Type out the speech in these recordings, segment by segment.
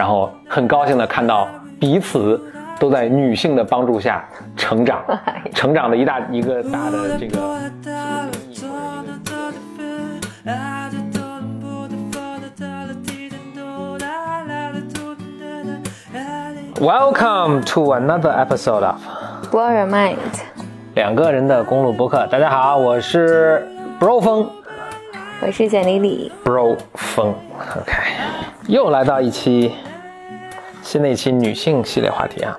然后很高兴的看到彼此都在女性的帮助下成长，成长的一大一个大的这个。Welcome to another episode of Blow your mind，两个人的公路博客。大家好，我是 Bro 风我是简丽丽。，Bro 风。OK，又来到一期新的一期女性系列话题啊。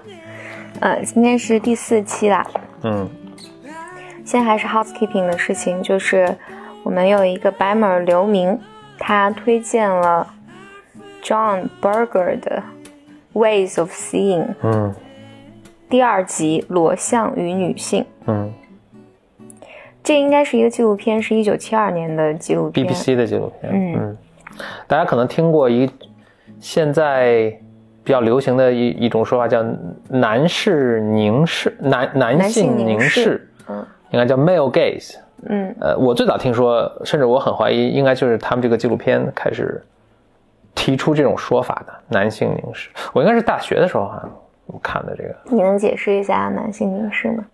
呃，今天是第四期啦。嗯，现在还是 housekeeping 的事情，就是我们有一个白门刘明，他推荐了 John Berger 的 Ways of Seeing，嗯第二集裸象与女性。嗯这应该是一个纪录片，是一九七二年的纪录片。，BBC 的纪录片。嗯嗯，大家可能听过一现在比较流行的一一种说法叫男士凝视，男男男性性凝凝视视，嗯应该叫 male gaze。嗯，呃，我最早听说，甚至我很怀疑，应该就是他们这个纪录片开始提出这种说法的男性凝视。我应该是大学的时候啊看的这个。你能解释一下男性凝视吗？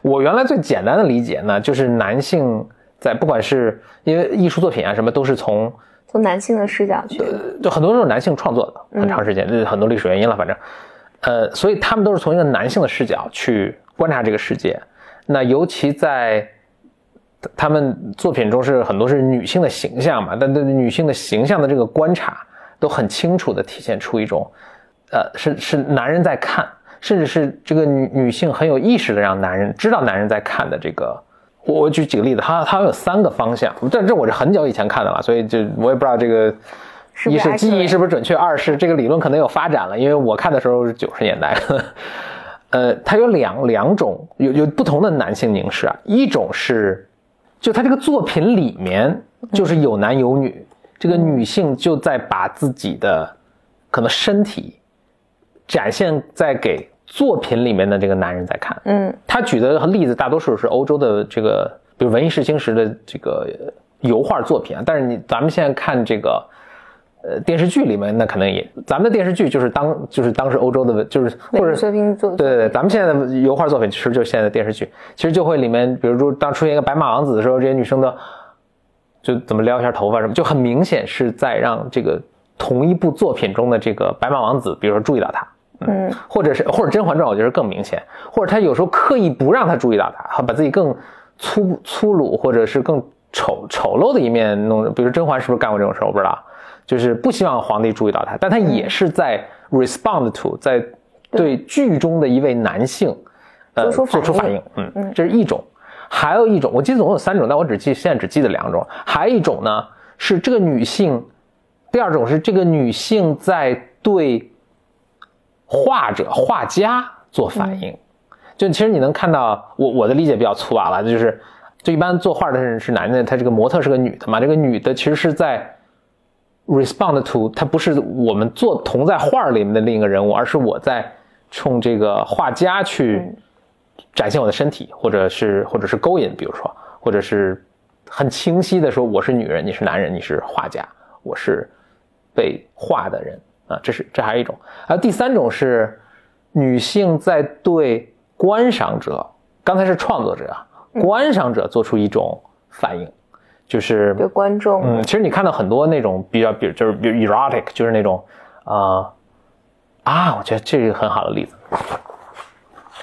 我原来最简单的理解呢，就是男性在不管是因为艺术作品啊什么，都是从从男性的视角去，就很多都是男性创作的，很长时间，这、是很多历史原因了，反正，呃，所以他们都是从一个男性的视角去观察这个世界。那尤其在他们作品中是很多是女性的形象嘛，但对女性的形象的这个观察，都很清楚的体现出一种，呃，是是男人在看，甚至是这个女女性很有意识的让男人知道男人在看的这个。我我举几个例子，它它有三个方向，但这我是很久以前看的了，所以就我也不知道这个一是记忆是不是准确，二是这个理论可能有发展了，因为我看的时候是九十年代。呃，它有两两种，有有不同的男性凝视啊，一种是，就他这个作品里面就是有男有女，这个女性就在把自己的可能身体展现在给作品里面的这个男人在看，嗯他举的例子大多数是欧洲的这个，比如文艺复兴时的这个呃油画作品啊。但是你咱们现在看这个，呃，电视剧里面那可能也，咱们的电视剧就是当就是当时欧洲的，就是或者对对对，咱们现在的油画作品其实就是现在的电视剧，其实就会里面，比如说当出现一个白马王子的时候，这些女生的就怎么撩一下头发什么，就很明显是在让这个同一部作品中的这个白马王子，比如说注意到他。嗯。或者是或者《甄嬛传》，我觉得更明显，或者他有时候刻意不让他注意到他，把自己更粗粗鲁或者是更丑丑陋的一面弄，比如甄嬛是不是干过这种事儿，我不知道，就是不希望皇帝注意到他，但他也是在 respond to，在对。剧中的一位男性，呃，做出反应。做出反应，嗯，这是一种，还有一种，我记得总共有三种，但我只记现在只记得两种，还有一种呢是这个女性，第二种是这个女性在对。画者、画家做反应，就其实你能看到，我我的理解比较粗暴了，就是就一般作画的人是男的，他这个模特是个女的嘛，这个女的其实是在 respond to，她不是我们做同在画里面的另一个人物，而是我在冲这个画家去展现我的身体，或者是或者是勾引，比如说，或者是很清晰的说我是女人，你是男人，你是画家，我是被画的人。啊，这是这还是一种，而第三种是女性在对观赏者，刚才是创作者，观赏者做出一种反应，就是对观众，嗯，其实你看到很多那种比较，比如就是比如 erotic，就是那种啊、啊，我觉得这是一个很好的例子，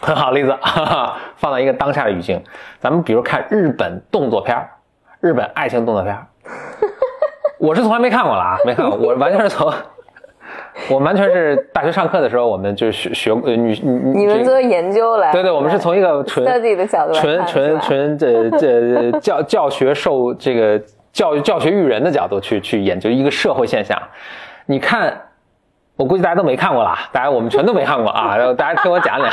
很好的例子，哈哈，放到一个当下的语境，咱们比如看日本动作片儿日本爱情动作片儿。我是从来没看过了啊，没看过，我完全是从。我完全是大学上课的时候，我们就学学呃女女你们做研究来，对对，我们是从一个纯 study 的角度纯纯纯这这教教学受这个教育教学育人的角度去去研究一个社会现象。你看，我估计大家都没看过啦，大家我们全都没看过啊，然后大家听我讲讲，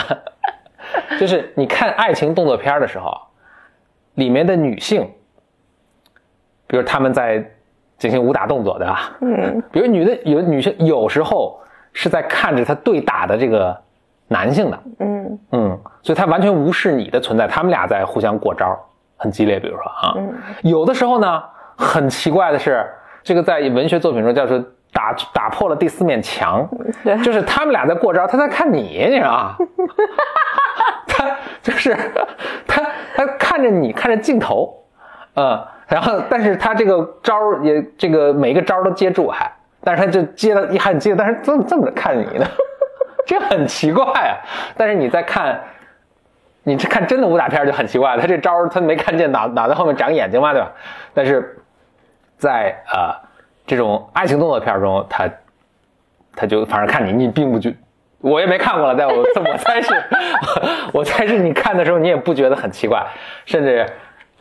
就是你看爱情动作片的时候，里面的女性，比如他们在进行武打动作，对吧？嗯。比如女的有女性有时候是在看着她对打的这个男性的，嗯。嗯，所以他完全无视你的存在，他们俩在互相过招，很激烈，比如说啊，有的时候呢，很奇怪的是，这个在文学作品中叫做打打破了第四面墙，对。就是他们俩在过招，他在看你，你知道吗？他就是他他看着你，看着镜头，嗯，然后但是他这个招也这个每一个招都接住还，但是他就接了一还接，但是这么这么着看你呢，这很奇怪啊。但是你在看，你这看真的武打片就很奇怪，他这招他没看见脑脑袋后面长眼睛嘛，对吧？但是在呃这种爱情动作片中，他他就反正看你，你并不觉，我也没看过了，但我 我猜是，我猜是你看的时候你也不觉得很奇怪，甚至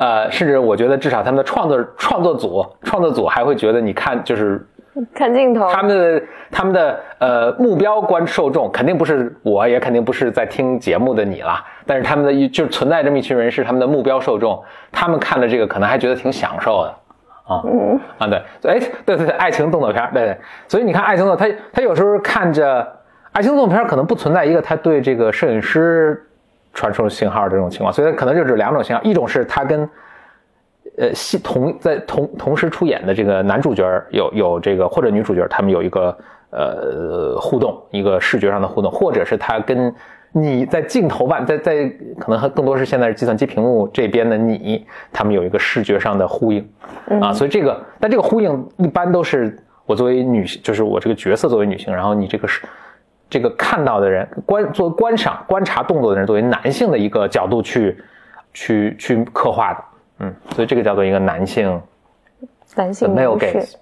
呃甚至我觉得至少他们的创作创作组创作组还会觉得你看就是看镜头，他们的他们的呃目标观受众肯定不是我，也肯定不是在听节目的你啦。但是他们的一就存在这么一群人是他们的目标受众，他们看了这个可能还觉得挺享受的。啊，嗯啊，对，哎，对对对，爱情动作片，对对，所以你看爱情动作，他他有时候看着爱情动作片可能不存在一个他对这个摄影师传输信号这种情况，所以可能就只两种信号，一种是他跟呃戏同在同同时出演的这个男主角有有这个或者女主角，他们有一个呃互动，一个视觉上的互动，或者是他跟你在镜头外，在在可能还更多是现在是计算机屏幕这边的你，他们有一个视觉上的呼应。啊，所以这个但这个呼应一般都是我作为女性，就是我这个角色作为女性，然后你这个是这个看到的人观做观赏观察动作的人作为男性的一个角度去去去刻画的。嗯，所以这个叫做一个男性男性没有凝视 gaze，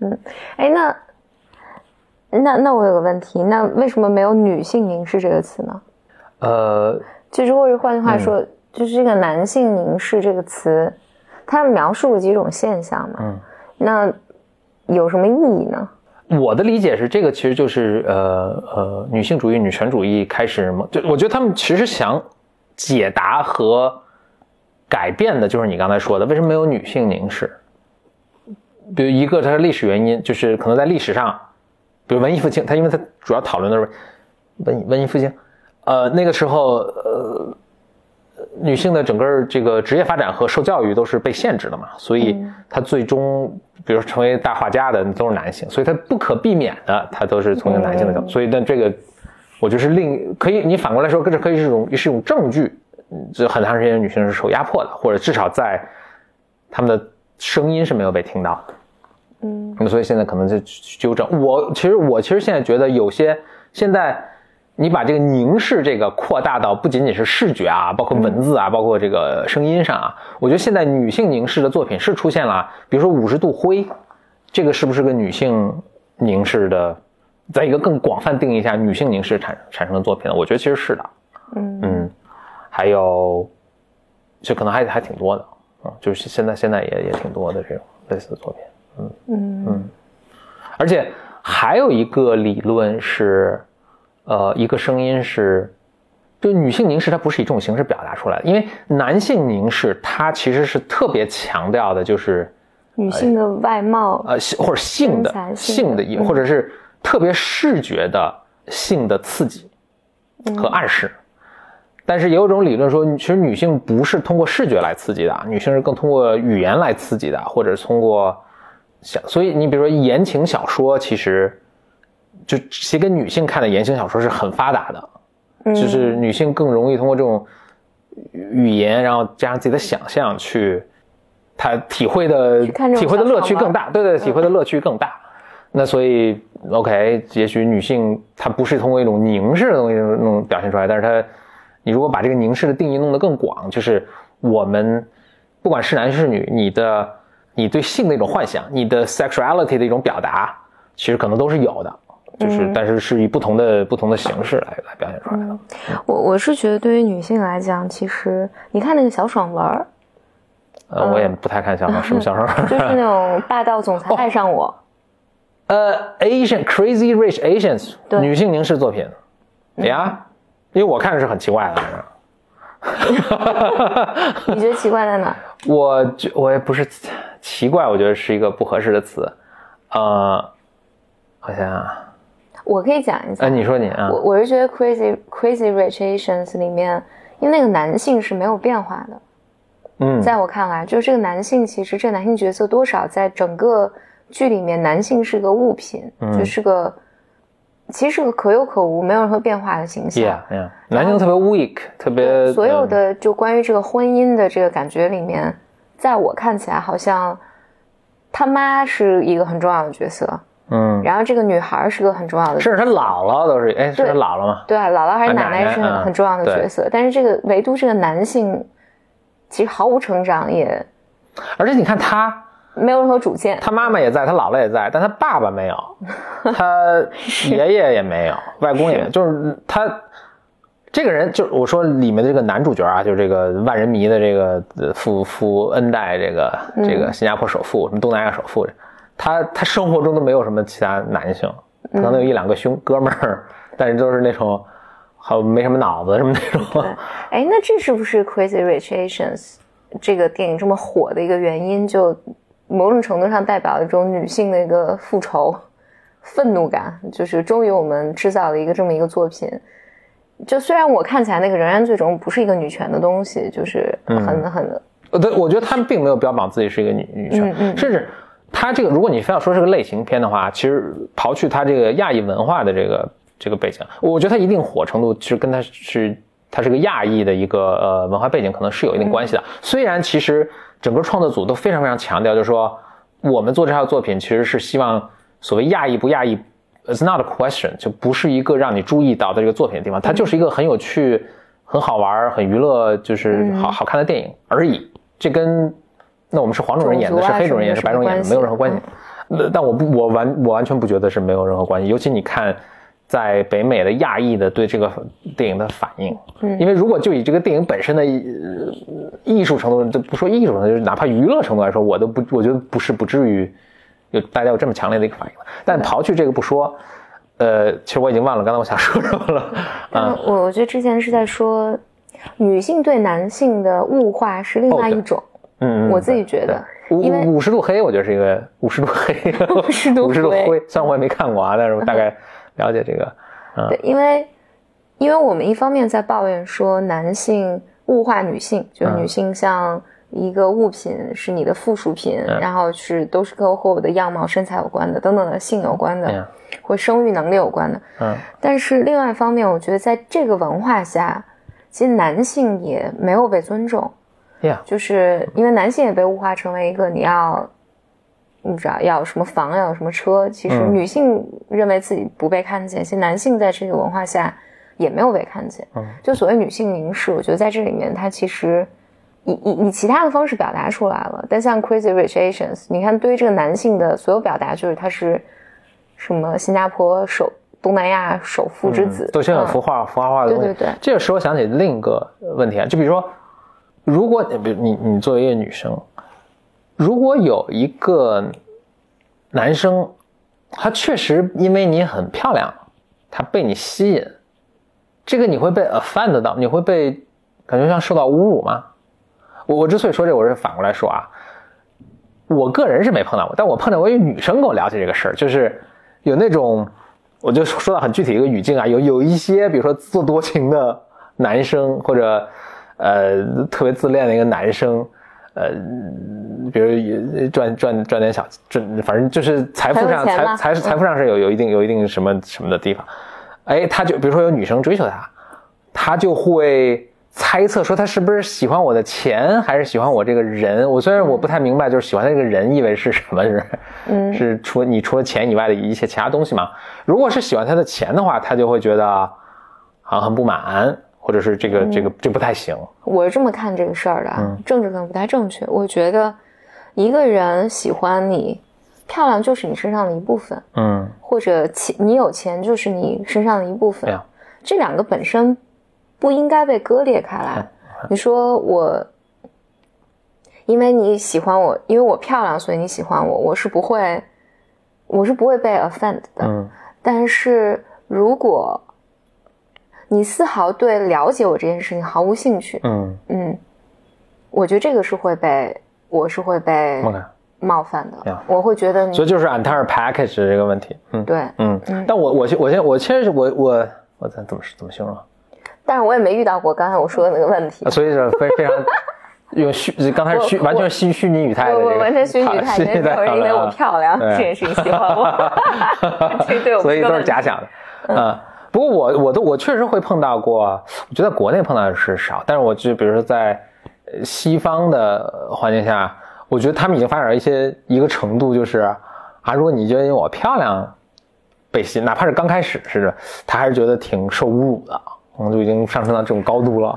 嗯，哎，那那那我有个问题，那为什么没有女性凝视这个词呢？呃，就是或者换句话嗯说，就是这个男性凝视这个词，它描述了几种现象嘛？嗯，那有什么意义呢？我的理解是，这个其实就是呃呃，女性主义、女权主义开始，就我觉得他们其实想解答和改变的，就是你刚才说的，为什么没有女性凝视？比如一个它的历史原因，就是可能在历史上，比如文艺复兴，它因为它主要讨论的是文文艺复兴，呃，那个时候呃，女性的整个这个职业发展和受教育都是被限制的嘛，所以她最终，比如成为大画家的都是男性，所以她不可避免的，她都是从一个男性的角度，所以但这个，我就是另可以，你反过来说，这可以是一种是一种证据，嗯这很长时间女性是受压迫的，或者至少在她们的声音是没有被听到的。嗯那么所以现在可能就去纠正。我其实我其实现在觉得有些现在你把这个凝视这个扩大到不仅仅是视觉啊，包括文字啊，包括这个声音上啊，我觉得现在女性凝视的作品是出现了，比如说五十度灰，这个是不是个女性凝视的，在一个更广泛定义下，女性凝视产产生的作品呢？我觉得其实是的。嗯嗯，还有，就可能还还挺多的，啊，就是现在现在也也挺多的这种类似的作品。嗯嗯嗯而且还有一个理论是，呃，一个声音是，就女性凝视它不是以这种形式表达出来的，因为男性凝视它其实是特别强调的，就是女性的外貌，呃性或者性的性性的的嗯或者是特别视觉的性的刺激和暗示。但是也有一种理论说，其实女性不是通过视觉来刺激的，女性是更通过语言来刺激的，或者是通过想。所以你比如说言情小说，其实就写给女性看的言情小说是很发达的，嗯。就是女性更容易通过这种语言，然后加上自己的想象去，她体会的体会的乐趣更大，对对，体会的乐趣更大。那所以，OK，也许女性她不是通过一种凝视的东西那种表现出来，但是她，你如果把这个凝视的定义弄得更广，就是我们不管是男是女，你的你对性的一种幻想，你的 sexuality 的一种表达，其实可能都是有的，就是、嗯但是是以不同的不同的形式来来表现出来的。我我是觉得对于女性来讲，其实你看那个小爽文儿，呃，我也不太看小爽，什么小爽文？就是那种霸道总裁 爱上我，呃，Asian Crazy Rich Asians 对女性凝视作品呀，因为我看的是很奇怪的。你觉得奇怪在哪？我觉我也不是奇怪，我觉得是一个不合适的词。呃，我想想啊，我可以讲一下。呃，你说你啊。我，我是觉得 Crazy Crazy Rich Asians 里面，因为那个男性是没有变化的，嗯，在我看来，就是这个男性，其实这个男性角色多少在整个剧里面，男性是个物品，嗯。就是个其实是个可有可无、没有任何变化的形象。Yeah, yeah，男性特别 weak，特别所有嗯。的就关于这个婚姻的这个感觉里面，在我看起来，好像他妈是一个很重要的角色，嗯，然后这个女孩是个很重要的角色。甚至他姥姥都是，哎，是他姥姥吗？对啊，姥姥还是啊奶奶是很很重要的角色，但是这个唯独这个男性，其实毫无成长，也而且你看他，没有任何主见。他妈妈也在，他姥姥也在，但他爸爸没有，他爷爷也没有，外公也没有，就是他这个人，就是我说里面的这个男主角啊，就是这个万人迷的这个呃富富恩代这个这个新加坡首富，什么东南亚首富，他他生活中都没有什么其他男性，可能有一两个兄哥们儿，但是都是那种好没什么脑子什么那种。哎，那这是不是《Crazy Rich Asians》这个电影这么火的一个原因？就某种程度上代表了一种女性的一个复仇、愤怒感，就是终于我们制造了一个这么一个作品。就虽然我看起来那个仍然最终不是一个女权的东西，就是很、很呃，对，我觉得他们并没有标榜自己是一个女女权，嗯嗯甚至他这个，如果你非要说是个类型片的话，其实刨去它这个亚裔文化的这个这个背景，我觉得它一定火程度其实跟它是它是个亚裔的一个呃文化背景可能是有一定关系的。虽然其实整个创作组都非常非常强调，就是说我们做这套作品其实是希望所谓亚裔不亚裔，it's not a question，就不是一个让你注意到的这个作品的地方，它就是一个很有趣、很好玩、很娱乐，就是好好看的电影而已。这跟那我们是黄种人演的，是黑种人演的，是白种人演的，没有任何关系。嗯那但我不，我完我完全不觉得是没有任何关系。尤其你看，在北美的亚裔的对这个电影的反应，嗯因为如果就以这个电影本身的呃艺术程度，就不说艺术程度，就是哪怕娱乐程度来说，我都不，我觉得不是不至于有大家有这么强烈的一个反应。但刨去这个不说，呃，其实我已经忘了刚才我想 说什么了。嗯，我我觉得之前是在说，女性对男性的物化是另外一种。嗯，嗯我自己觉得五因为五五十度黑，我觉得是一个五十度黑，50 度五十度灰灰。虽然我也没看过啊，但是我大概 了解这个。对，因为因为我们一方面在抱怨说男性物化女性，就是嗯女性像一个物品，是你的附属品，嗯然后是都是跟和我的样貌、身材有关的，等等的性有关的，或生育能力有关的。嗯但是另外一方面，我觉得在这个文化下，其实男性也没有被尊重，，Yeah，就是因为男性也被物化成为一个你要。你知道要什么房，要有什么车？其实嗯女性认为自己不被看见，其实男性在这个文化下也没有被看见。嗯就所谓女性凝视，我觉得在这里面，它其实以以以其他的方式表达出来了。但像 Crazy Rich Asians，你看对于这个男性的所有表达，就是他是什么新加坡首东南亚首富之子，都先有嗯孵化孵化化的东西。对对对这个使我想起另一个问题啊，就比如说，如果你比如你你作为一个女生，如果有一个男生，他确实因为你很漂亮，他被你吸引，这个你会被 offend 到，你会被感觉像受到侮辱吗？我我之所以说这，我是反过来说啊，我个人是没碰到过，但我碰到过一个女生跟我聊起这个事儿，就是有那种，我就说到很具体一个语境啊，有有一些比如说自作多情的男生，或者呃特别自恋的一个男生，呃，比如赚赚赚点小赚，反正就是财富上财财财富上是有有一定有一定什么什么的地方，哎，他就比如说有女生追求他，他就会猜测说他是不是喜欢我的钱，还是喜欢我这个人。我虽然我不太明白，就是喜欢他这个人意味是什么，是嗯是除你除了钱以外的一切其他东西吗？如果是喜欢他的钱的话，他就会觉得好像很不满，或者是这个这个这不太行。我是这么看这个事儿的啊，政治可能不太正确。我觉得一个人喜欢你，漂亮就是你身上的一部分，嗯，或者钱你有钱就是你身上的一部分。这两个本身不应该被割裂开来。你说我，因为你喜欢我，因为我漂亮，所以你喜欢我，我是不会，我是不会被 offend 的。嗯但是如果你丝毫对了解我这件事情毫无兴趣，嗯嗯，我觉得这个是会被，我是会被冒犯的。Yeah 我会觉得你所以就是 entire package 这个问题。嗯对，嗯，但我我我先我其实我我我怎怎么怎么形容啊？但是我也没遇到过刚才我说的那个问题啊。所以是非非常 用虚，刚才是虚，完全是虚虚拟语态的这个，我完全虚拟语态，虚没有人因为我漂亮对这件事情喜欢我，这对我所以都是假想的，嗯。不过我我都我确实会碰到过，我觉得国内碰到的是少，但是我就比如说在呃西方的环境下，我觉得他们已经发展到一些一个程度，就是啊，如果你觉得我漂亮被吸，哪怕是刚开始是，他还是觉得挺受侮辱的，可能，就已经上升到这种高度了，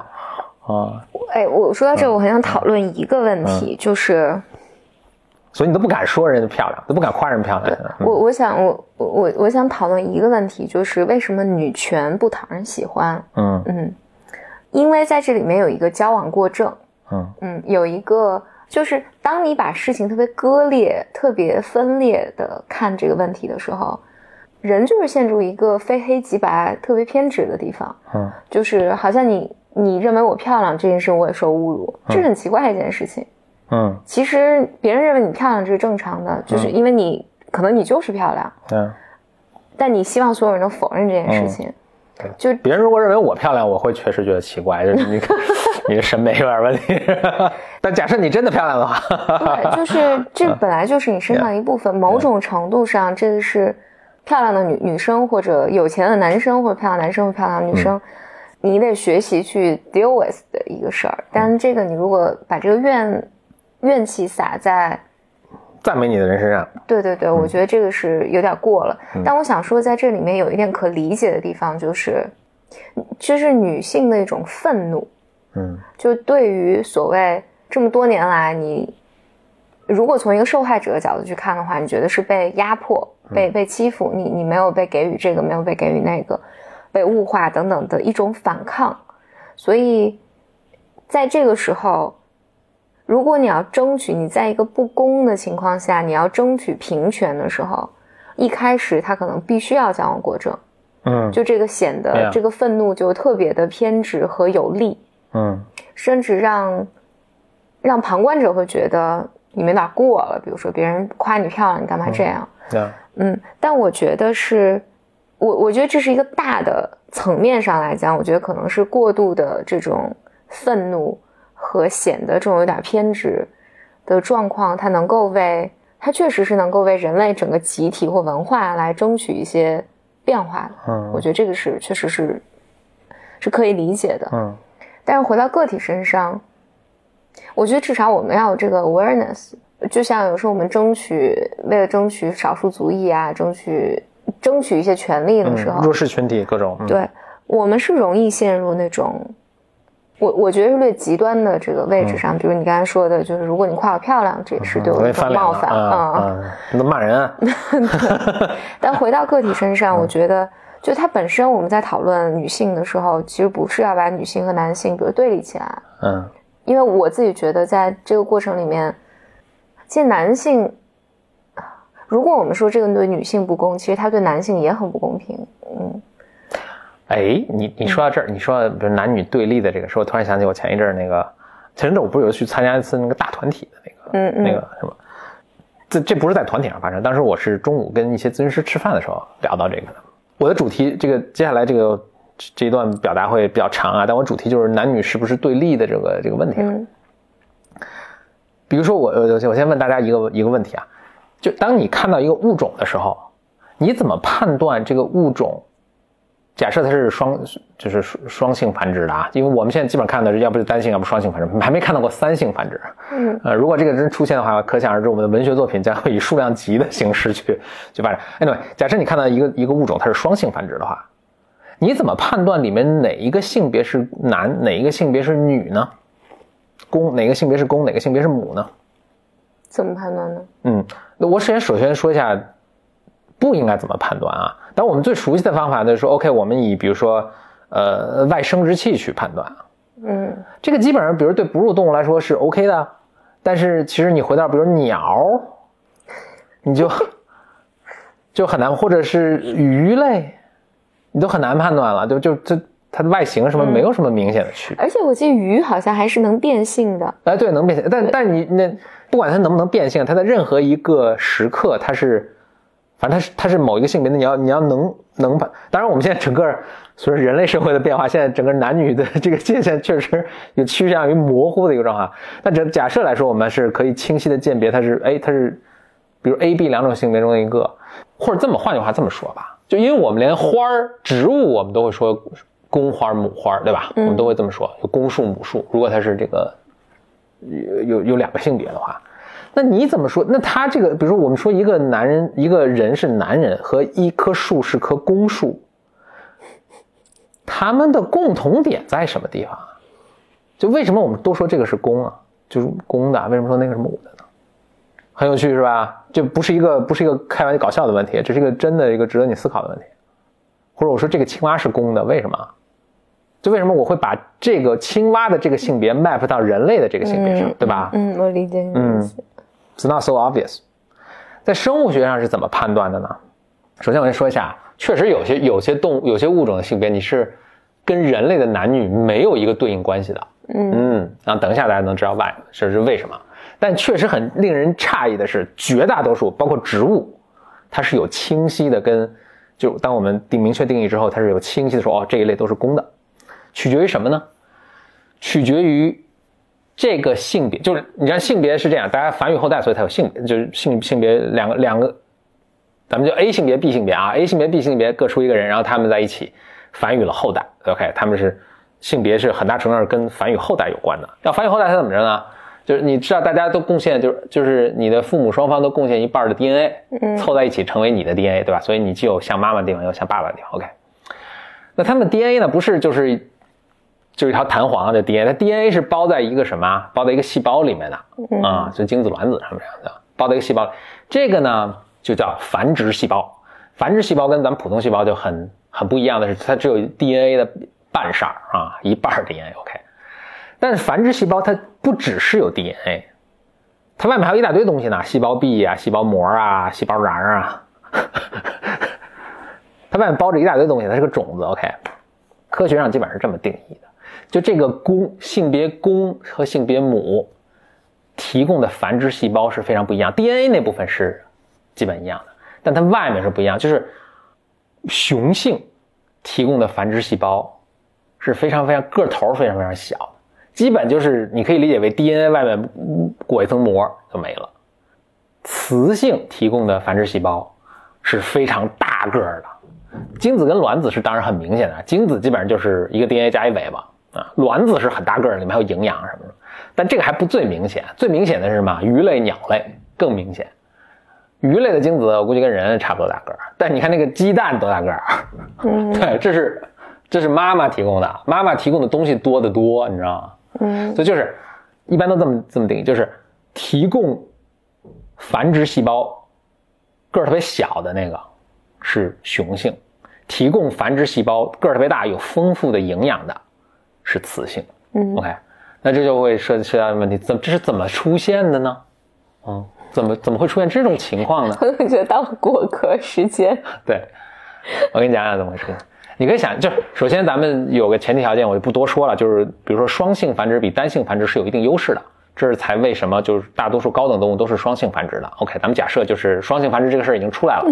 啊，哎，我说到这，我很想讨论一个问嗯。题，就是所以你都不敢说人家漂亮，都不敢夸人漂亮，嗯我我想我我我我想讨论一个问题，就是为什么女权不讨人喜欢？嗯嗯，因为在这里面有一个交往过正，嗯嗯，有一个就是当你把事情特别割裂、特别分裂的看这个问题的时候，人就是陷入一个非黑即白、特别偏执的地方，嗯就是好像你你认为我漂亮这件事我也受侮辱，这是很奇怪的一件事情。嗯其实别人认为你漂亮这是正常的，就是因为你可能你就是漂亮，嗯，但你希望所有人都否认这件事情。就别人如果认为我漂亮，我会确实觉得奇怪，就是你 你的审美有点问题。但假设你真的漂亮的话，对，就是这本来就是你身上的一部分，某种程度上，这个是漂亮的女女生或者有钱的男生或者漂亮男生或漂亮的女生，你得学习去 deal with 的一个事儿。但这个你如果把这个怨怨气撒在赞美你的人身上，对对对，我觉得这个是有点过了。但我想说，在这里面有一点可理解的地方，就是就是女性的一种愤怒，嗯。就对于所谓这么多年来，你如果从一个受害者的角度去看的话，你觉得是被压迫、被被欺负，你你没有被给予这个，没有被给予那个，被物化等等的一种反抗。所以在这个时候，如果你要争取你在一个不公的情况下，你要争取平权的时候，一开始他可能必须要矫枉过正，嗯就这个显得这个愤怒就特别的偏执和有力。嗯甚至让让旁观者会觉得你们有点过了。比如说别人夸你漂亮，你干嘛这样？对，嗯，但我觉得是，我我觉得这是一个大的层面上来讲，我觉得可能是过度的这种愤怒和显得这种有点偏执的状况，它能够为它确实是能够为人类整个集体或文化来争取一些变化的。嗯我觉得这个是确实是是可以理解的。嗯但是回到个体身上，我觉得至少我们要有这个 awareness。就像有时候我们争取为了争取少数族裔啊，争取争取一些权利的时候，嗯，弱势群体各种，嗯，对我们是容易陷入那种，我我觉得是略极端的这个位置上。比如你刚才说的，就是如果你夸我漂亮，这也是对我的一种冒犯嗯嗯，你都骂人啊，但回到个体身上，我觉得，就它本身，我们在讨论女性的时候，其实不是要把女性和男性比如对立起来，嗯因为我自己觉得，在这个过程里面，其实男性，如果我们说这个对女性不公，其实他对男性也很不公平。嗯哎，你你说到这儿，你说比如男女对立的这个时候，我突然想起我前一阵儿那个，前一阵子我不是有去参加一次那个大团体的那个，嗯嗯那个什么，这这不是在团体上发生，当时我是中午跟一些咨询师吃饭的时候聊到这个的。我的主题，这个接下来这个这一段表达会比较长啊，但我主题就是男女是不是对立的这个这个问题。嗯比如说我我我先问大家一个一个问题啊，就当你看到一个物种的时候，你怎么判断这个物种？假设它是双，就是双双性繁殖的啊，因为我们现在基本上看的是要不是单性，要不双性繁殖，还没看到过三性繁殖。嗯呃，如果这个真出现的话，可想而知，我们的文学作品将会以数量级的形式去去发展。Anyway，假设你看到一个一个物种它是双性繁殖的话，你怎么判断里面哪一个性别是男，哪一个性别是女呢？公哪个性别是公，哪个性别是母呢？怎么判断呢？嗯，那我首先首先说一下，不应该怎么判断啊？但我们最熟悉的方法，就是说，OK，我们以比如说，呃，外生殖器去判断，嗯这个基本上，比如对哺乳动物来说是 OK 的，但是其实你回到比如鸟，你就 就很难，或者是鱼类，你都很难判断了，就就这它的外形什么没有什么明显的区别。而且我记得鱼好像还是能变性的。哎，对，能变性，但但你那不管它能不能变性，它在任何一个时刻它是反正它是它是某一个性别的，你要你要能能把。当然，我们现在整个随着人类社会的变化，现在整个男女的这个界限确实有趋向于模糊的一个状况。但假假设来说，我们是可以清晰的鉴别它是哎它是，比如 A、B 两种性别中的一个，或者这么换句话这么说吧，就因为我们连花儿植物我们都会说公花母花，对吧？我们都会这么说，有公树母树。如果它是这个有有有两个性别的话。那你怎么说？那他这个，比如说，我们说一个男人，一个人是男人，和一棵树是棵公树，他们的共同点在什么地方？就为什么我们都说这个是公啊？就是公的，为什么说那个是母的呢？很有趣是吧？这不是一个不是一个开玩笑搞笑的问题，这是一个真的一个值得你思考的问题。或者我说这个青蛙是公的，为什么？就为什么我会把这个青蛙的这个性别 map 到人类的这个性别上，对吧？嗯，我理解你的意思。It's not so obvious，在生物学上是怎么判断的呢？首先我先说一下，确实有些有些动物有些物种的性别你是跟人类的男女没有一个对应关系的。嗯嗯，然后等一下大家能知道 why 这是为什么。但确实很令人诧异的是，绝大多数包括植物，它是有清晰的跟就当我们定明确定义之后，它是有清晰的说哦这一类都是公的，取决于什么呢？取决于。这个性别就是，你看性别是这样，大家繁育后代，所以才有性别，就是性性别两个两个，咱们就 A 性别 B 性别啊，A 性别 B 性别各出一个人，然后他们在一起繁育了后代。OK，他们是性别是很大程度上跟繁育后代有关的。要繁育后代，它怎么着呢？就是你知道，大家都贡献，就是就是你的父母双方都贡献一半的 DNA，凑在一起成为你的 DNA，对吧？所以你既有像妈妈的地方，又像爸爸的地方。OK，那他们 DNA 呢？不是就是。就是一条弹簧的 DNA，它 DNA 是包在一个什么？包在一个细胞里面的啊，就精子卵子上面的，包在一个细胞。这个呢就叫繁殖细胞。繁殖细胞跟咱们普通细胞就很很不一样的是，它只有 DNA 的半色啊，一半 DNA。OK，但是繁殖细胞它不只是有 DNA，它外面还有一大堆东西呢，细胞壁啊、细胞膜啊、细胞瓤啊，它外面包着一大堆东西，它是个种子。OK，科学上基本上是这么定义的。就这个公性别公和性别母提供的繁殖细胞是非常不一样，DNA 那部分是基本一样的，但它外面是不一样。就是雄性提供的繁殖细胞是非常非常个头非常非常小，基本就是你可以理解为 DNA 外面裹一层膜就没了。雌性提供的繁殖细胞是非常大个的，精子跟卵子是当然很明显的，精子基本上就是一个 DNA 加一尾巴。啊，卵子是很大个儿，里面还有营养什么的，但这个还不最明显，最明显的是什么？鱼类、鸟类更明显。鱼类的精子我估计跟人差不多大个儿，但你看那个鸡蛋多大个儿？嗯，对，这是这是妈妈提供的，妈妈提供的东西多得多，你知道吗？嗯，所以就是一般都这么这么定义，就是提供繁殖细胞个儿特别小的那个是雄性，提供繁殖细胞个儿特别大、有丰富的营养的。是雌性，嗯，OK，那这就会涉涉及到问题，怎这是怎么出现的呢？嗯，怎么怎么会出现这种情况呢？我觉得到了过客时间。对，我跟你讲讲怎么回事。你可以想，就首先咱们有个前提条件，我就不多说了，就是比如说双性繁殖比单性繁殖是有一定优势的，这是才为什么就是大多数高等动物都是双性繁殖的。OK，咱们假设就是双性繁殖这个事儿已经出来了，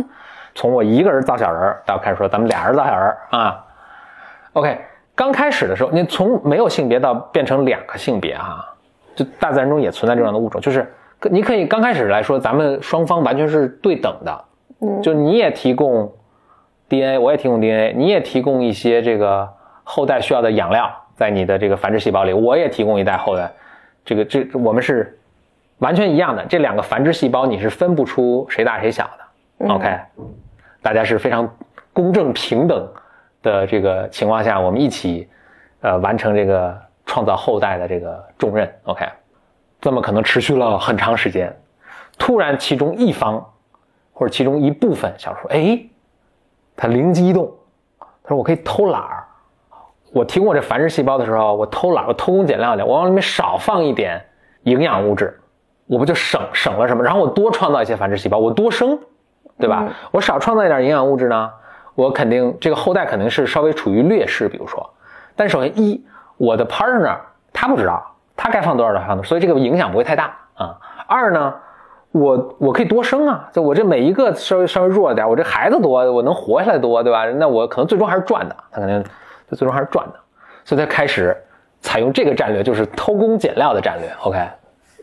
从我一个人造小人到开始说咱们俩人造小人啊，OK。刚开始的时候，你从没有性别到变成两个性别，哈，就大自然中也存在这样的物种，就是你可以刚开始来说，咱们双方完全是对等的，嗯，就你也提供 DNA，我也提供 DNA，你也提供一些这个后代需要的养料在你的这个繁殖细胞里，我也提供一代后代，这个这我们是完全一样的，这两个繁殖细胞你是分不出谁大谁小的，OK，大家是非常公正平等。的这个情况下，我们一起，呃，完成这个创造后代的这个重任。OK，这么可能持续了很长时间。突然，其中一方或者其中一部分想说：“哎，他灵机一动，他说我可以偷懒儿。我提供我这繁殖细胞的时候，我偷懒，我偷工减料点，我往里面少放一点营养物质，我不就省省了什么？然后我多创造一些繁殖细胞，我多生，对吧？我少创造一点营养物质呢？”我肯定这个后代肯定是稍微处于劣势，比如说，但首先一，我的 partner 他不知道他该放多少的放多少，所以这个影响不会太大啊。二呢，我我可以多生啊，就我这每一个稍微稍微弱一点，我这孩子多，我能活下来多，对吧？那我可能最终还是赚的，他肯定就最终还是赚的，所以他开始采用这个战略，就是偷工减料的战略。OK，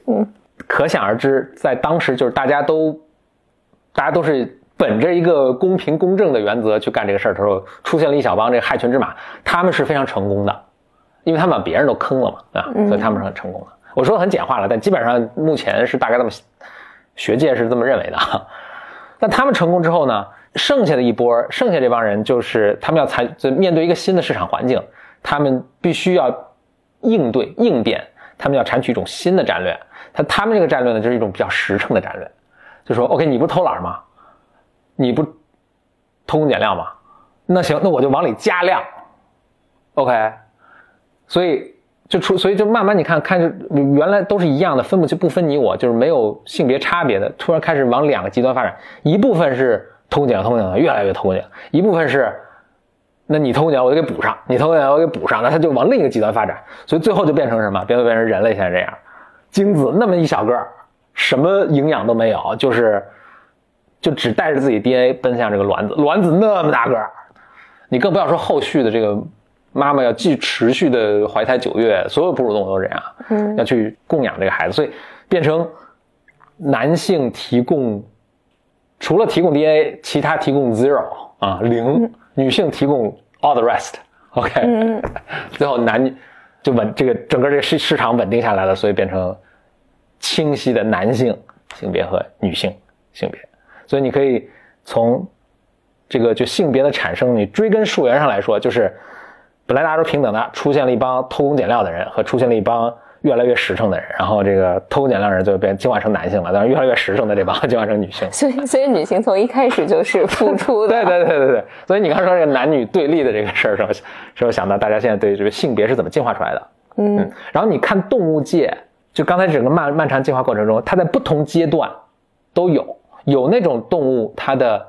嗯，可想而知，在当时就是大家都大家都是本着一个公平公正的原则去干这个事儿的时候，出现了一小帮这个害群之马，他们是非常成功的，因为他们把别人都坑了嘛，啊，所以他们是很成功的。我说的很简化了，但基本上目前是大概这么。学界是这么认为的，但他们成功之后呢，剩下的一波，剩下这帮人就是他们要采，就面对一个新的市场环境，他们必须要应对应变，他们要采取一种新的战略。他他们这个战略呢，就是一种比较实诚的战略，就说 OK，你不偷懒吗？你不偷工减料吗？那行，那我就往里加量。OK，所以。就出，所以就慢慢你看看，原来都是一样的，分不清不分你我，就是没有性别差别的，突然开始往两个极端发展。一部分是偷工减料，偷工减料越来越偷工减料；一部分是，那你偷工减料我就给补上，你偷工减料我给补上，那他就往另一个极端发展。所以最后就变成什么？变变成人类现在这样，精子那么一小个，什么营养都没有，就是就只带着自己 DNA 奔向这个卵子，卵子那么大个，你更不要说后续的这个。妈妈要继持续的怀胎九月，所有哺乳动物都是这样，嗯，要去供养这个孩子，所以变成男性提供，除了提供 DNA，其他提供 zero 啊零，女性提供 all the rest，OK，最后男就稳这个整个这个市市场稳定下来了，所以变成清晰的男性性别和女性性别，所以你可以从这个就性别的产生，你追根溯源上来说，就是。本来大家都平等的，出现了一帮偷工减料的人和出现了一帮越来越实诚的人，然后这个偷工减料人就变进化成男性了，但是越来越实诚的这帮进化成女性。所以，所以女性从一开始就是付出的。对对对对对。所以你刚说这个男女对立的这个事儿时候，时候想到大家现在对这个性别是怎么进化出来的？嗯。然后你看动物界，就刚才整个漫漫长进化过程中，它在不同阶段都有有那种动物，它的。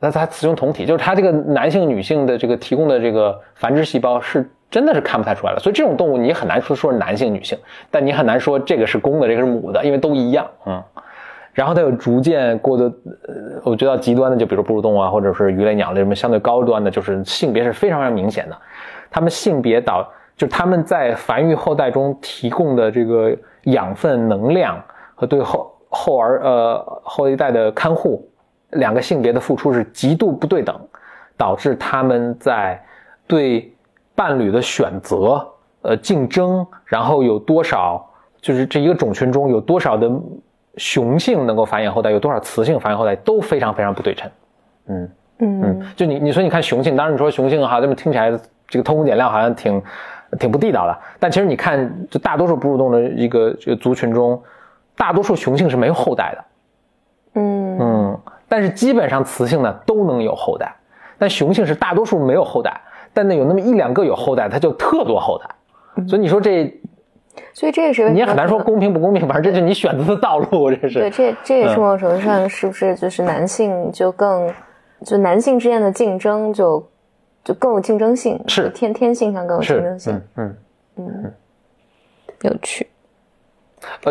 那它雌雄同体，就是它这个男性、女性的这个提供的这个繁殖细胞是真的是看不太出来了。所以这种动物你很难说说是男性、女性，但你很难说这个是公的，这个是母的，因为都一样。嗯，然后它有逐渐过的，呃，我觉得极端的，就比如哺乳动物啊，或者是鱼类、鸟类什么相对高端的，就是性别是非常非常明显的。它们性别导，就是他们在繁育后代中提供的这个养分、能量和对后后儿呃后一代的看护。两个性别的付出是极度不对等，导致他们在对伴侣的选择、呃竞争，然后有多少就是这一个种群中有多少的雄性能够繁衍后代，有多少雌性繁衍后代都非常非常不对称。嗯嗯嗯，就你你说你看雄性，当然你说雄性哈，这么听起来这个偷工减料好像挺挺不地道的，但其实你看，就大多数哺乳动物的一个这个族群中，大多数雄性是没有后代的。嗯嗯。但是基本上雌性呢都能有后代，但雄性是大多数没有后代，但那有那么一两个有后代，它就特多后代。所以你说这，所以这也是你也很难说公平不公平，反正这是你选择的道路，这是。对，这这也是某种程度上是不是就是男性就更，就男性之间的竞争就就更有竞争性，是天天性上更有竞争性。嗯嗯嗯，有趣。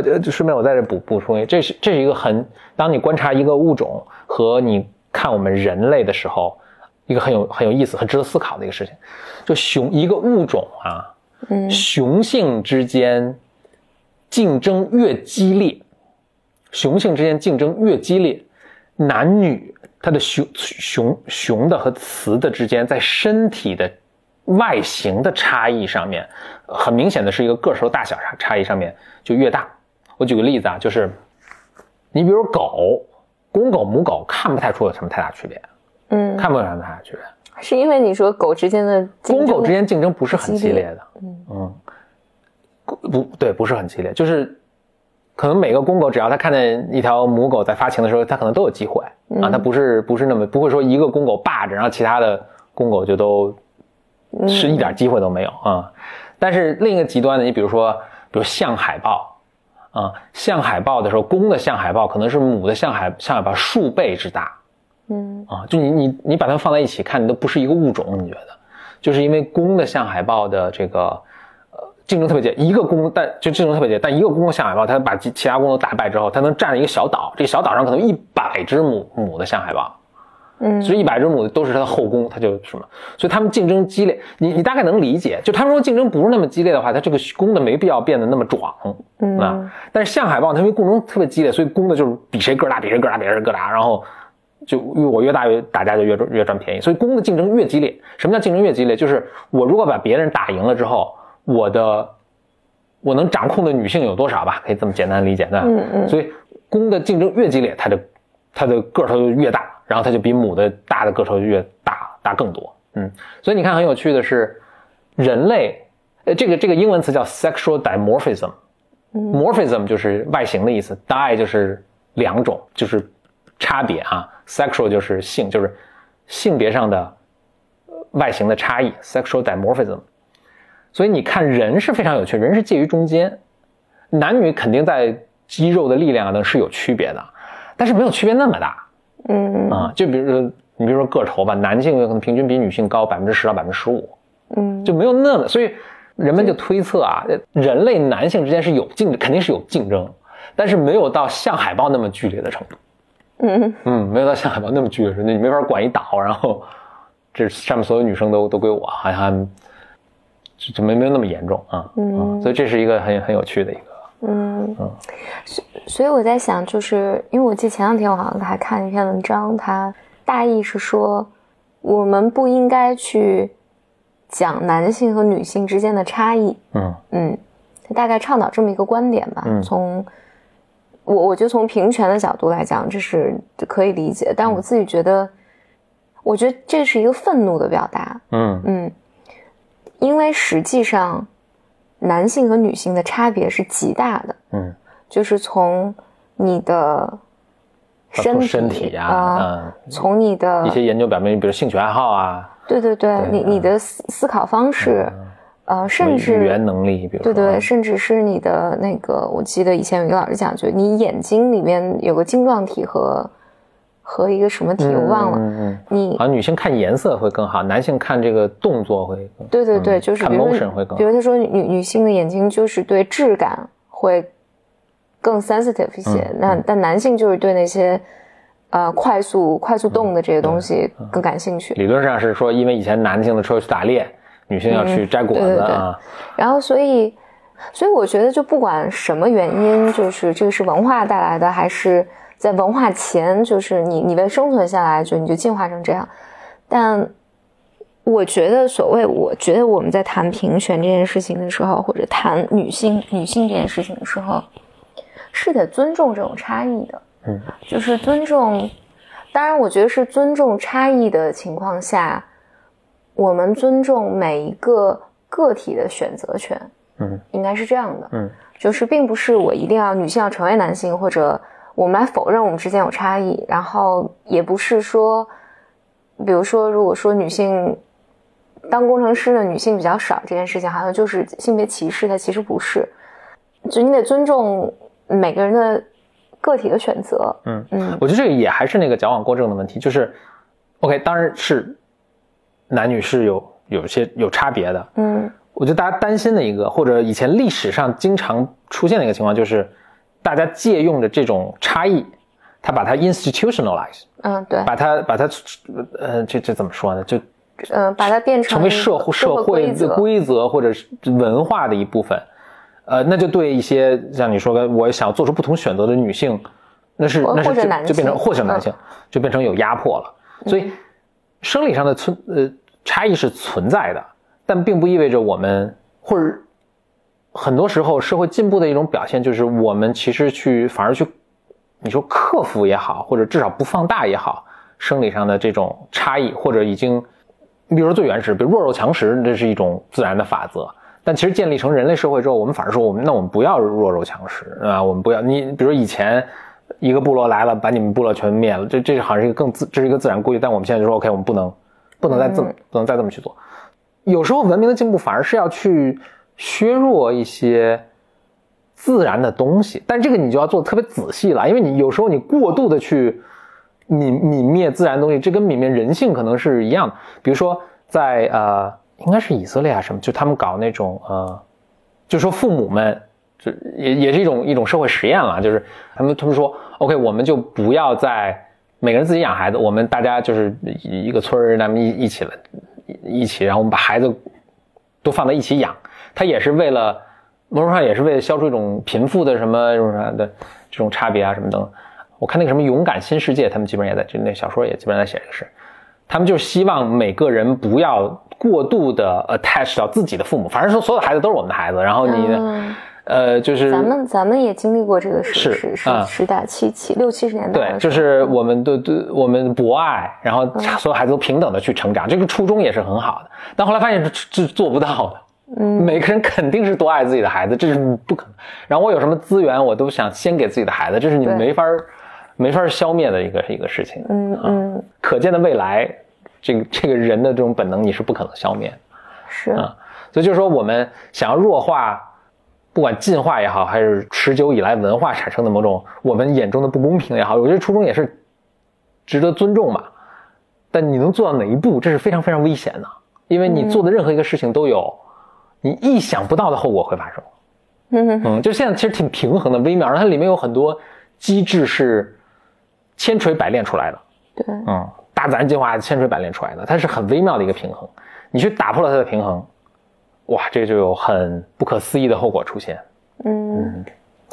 呃，就顺便我在这补补充一下，这是这是一个很，当你观察一个物种和你看我们人类的时候，一个很有很有意思、很值得思考的一个事情。就雄一个物种啊，嗯，雄性之间竞争越激烈，雄性之间竞争越激烈，男女它的雄雄雄的和雌的之间在身体的外形的差异上面，很明显的是一个个头大小差差异上面。就越大。我举个例子啊，就是你比如狗，公狗母狗看不太出有什么太大区别，嗯，看不出什么太大区别。是因为你说狗之间的公狗之间竞争不是很激烈的，嗯嗯，不对，不是很激烈，就是可能每个公狗只要它看见一条母狗在发情的时候，它可能都有机会啊，它不是不是那么不会说一个公狗霸着，然后其他的公狗就都是一点机会都没有啊。但是另一个极端的，你比如说。比如象海豹，啊，象海豹的时候，公的象海豹可能是母的象海象海豹数倍之大，嗯，啊，就你你你把它们放在一起看，你都不是一个物种，你觉得？就是因为公的象海豹的这个，呃，竞争特别激烈，一个公但就竞争特别激烈，但一个公的象海豹，它把其其他公都打败之后，它能占了一个小岛，这个小岛上可能一百只母母的象海豹，嗯，所以一百只母的都是它的后宫，它就什么，所以他们竞争激烈，你你大概能理解，就他们说竞争不是那么激烈的话，它这个公的没必要变得那么壮，嗯啊，但是象海豹它因为竞争特别激烈，所以公的就是比谁个儿大，比谁个儿大，比谁个儿大，然后就我越大越打架就越赚越赚便宜，所以公的竞争越激烈。什么叫竞争越激烈？就是我如果把别人打赢了之后，我的我能掌控的女性有多少吧？可以这么简单理解，对吧？嗯嗯所以公的竞争越激烈，它的它的个头就越大，然后它就比母的大的个头就越大大更多。嗯，所以你看很有趣的是，人类，呃，这个这个英文词叫 sexual dimorphism。morphism 就是外形的意思，di 就是两种，就是差别啊，sexual 就是性，就是性别上的呃外形的差异，sexual dimorphism。所以你看人是非常有趣，人是介于中间，男女肯定在肌肉的力量等是有区别的，但是没有区别那么大嗯啊。就比如说你比如说个头吧，男性有可能平均比女性高百分之十到百分之十五，嗯就没有那么，所以人们就推测啊，呃人类男性之间是有竞，肯定是有竞争，但是没有到像海豹那么剧烈的程度。嗯嗯，没有到像海豹那么剧烈的程度，你没法管一岛，然后这上面所有女生都都归我，好像就就没没有那么严重啊。嗯所以这是一个很很有趣的一个，嗯，所所以我在想，就是因为我记得前两天我好像还看了一篇文章，它大意是说，我们不应该去讲男性和女性之间的差异。嗯嗯，他大概倡导这么一个观点吧。嗯从我我觉得从平权的角度来讲，这是可以理解，但我自己觉得，我觉得这是一个愤怒的表达。嗯嗯，因为实际上，男性和女性的差别是极大的，嗯，就是从你的身体身体呀、啊、嗯，从你的一些研究表明，比如兴趣爱好啊，对对对，对你你的思思考方式，呃，甚至语言能力，比如说。对对，甚至是你的那个，我记得以前有一个老师讲，就你眼睛里面有个晶状体和和一个什么体，我忘了。嗯嗯你好像女性看颜色会更好，男性看这个动作会更对对对，嗯就是比如 motion 说会更比如他说女女性的眼睛就是对质感会更 sensitive 一些，嗯那但男性就是对那些呃快速快速动的这些东西嗯。更感兴趣。理论上是说，因为以前男性的车去打猎，女性要去摘果嗯对对对。子啊，然后所以，所以我觉得就不管什么原因，就是这个是文化带来的，还是在文化前，就是你你为生存下来，就你就进化成这样。但我觉得，所谓我觉得我们在谈平权这件事情的时候，或者谈女性女性这件事情的时候，是得尊重这种差异的。嗯，就是尊重。当然，我觉得是尊重差异的情况下，我们尊重每一个个体的选择权。嗯，应该是这样的。嗯，就是并不是我一定要女性要成为男性，或者我们来否认我们之间有差异，然后也不是说，比如说，如果说女性当工程师的女性比较少这件事情，好像就是性别歧视，它其实不是。就你得尊重每个人的个体的选择。嗯嗯我觉得这个也还是那个矫枉过正的问题，就是，OK，当然是男女是有有些有差别的。嗯我觉得大家担心的一个，或者以前历史上经常出现的一个情况，就是大家借用的这种差异，他把它 institutionalize，嗯，对，把它把它呃这这怎么说呢？就嗯，把它变成成为社会社会的规则。或者是文化的一部分，呃，那就对一些像你说的，我想做出不同选择的女性，那是或那是就或者男就变成性或者男性，就变成有压迫了。所以生理上的存呃差异是存在的，但并不意味着我们或者很多时候社会进步的一种表现，就是我们其实去反而去你说克服也好，或者至少不放大也好，生理上的这种差异，或者已经，你比如说最原始，比如弱肉强食，这是一种自然的法则。但其实建立成人类社会之后，我们反而说，我们那我们不要弱肉强食啊，我们不要你，比如以前一个部落来了，把你们部落全灭了，这这好像是一个更自，这是一个自然规律。但我们现在就说，OK，我们不能不能再这么、不能再这么去做。有时候文明的进步反而是要去削弱一些自然的东西，但这个你就要做特别仔细了，因为你有时候你过度的去泯泯灭自然东西，这跟泯灭人性可能是一样的。比如说在呃，应该是以色列啊什么，就他们搞那种呃就说父母们，就也也是一种一种社会实验了，就是他们他们说，OK，我们就不要在每个人自己养孩子，我们大家就是一个村儿，咱们一一起了，一起，然后我们把孩子都放在一起养，他也是为了某种上也是为了消除一种贫富的什么什么啥的这种差别啊什么等。我看那个什么《勇敢新世界》，他们基本上也在就那小说也基本上在写这个事，他们就希望每个人不要过度的 attach 到自己的父母，反正说所有的孩子都是我们的孩子，然后你。嗯呃，就是咱们咱们也经历过这个时是时时啊时代七七六七十年代对，就是我们对对我们博爱，然后所有孩子都平等的去成长，这个初衷也是很好的。但后来发现这这做不到的，嗯，每个人肯定是多爱自己的孩子，这是不可能。然后我有什么资源，我都想先给自己的孩子，这是你没法儿没法儿消灭的一个一个事情。嗯嗯可见的未来，这个这个人的这种本能你是不可能消灭的。是啊所以就是说，我们想要弱化，不管进化也好，还是持久以来文化产生的某种我们眼中的不公平也好，我觉得初衷也是值得尊重嘛。但你能做到哪一步，这是非常非常危险的，因为你做的任何一个事情都有你意想不到的后果会发生。嗯嗯，就现在其实挺平衡的、微妙，然后它里面有很多机制是千锤百炼出来的。对嗯，大自然进化千锤百炼出来的，它是很微妙的一个平衡。你去打破了它的平衡，哇，这就有很不可思议的后果出现。嗯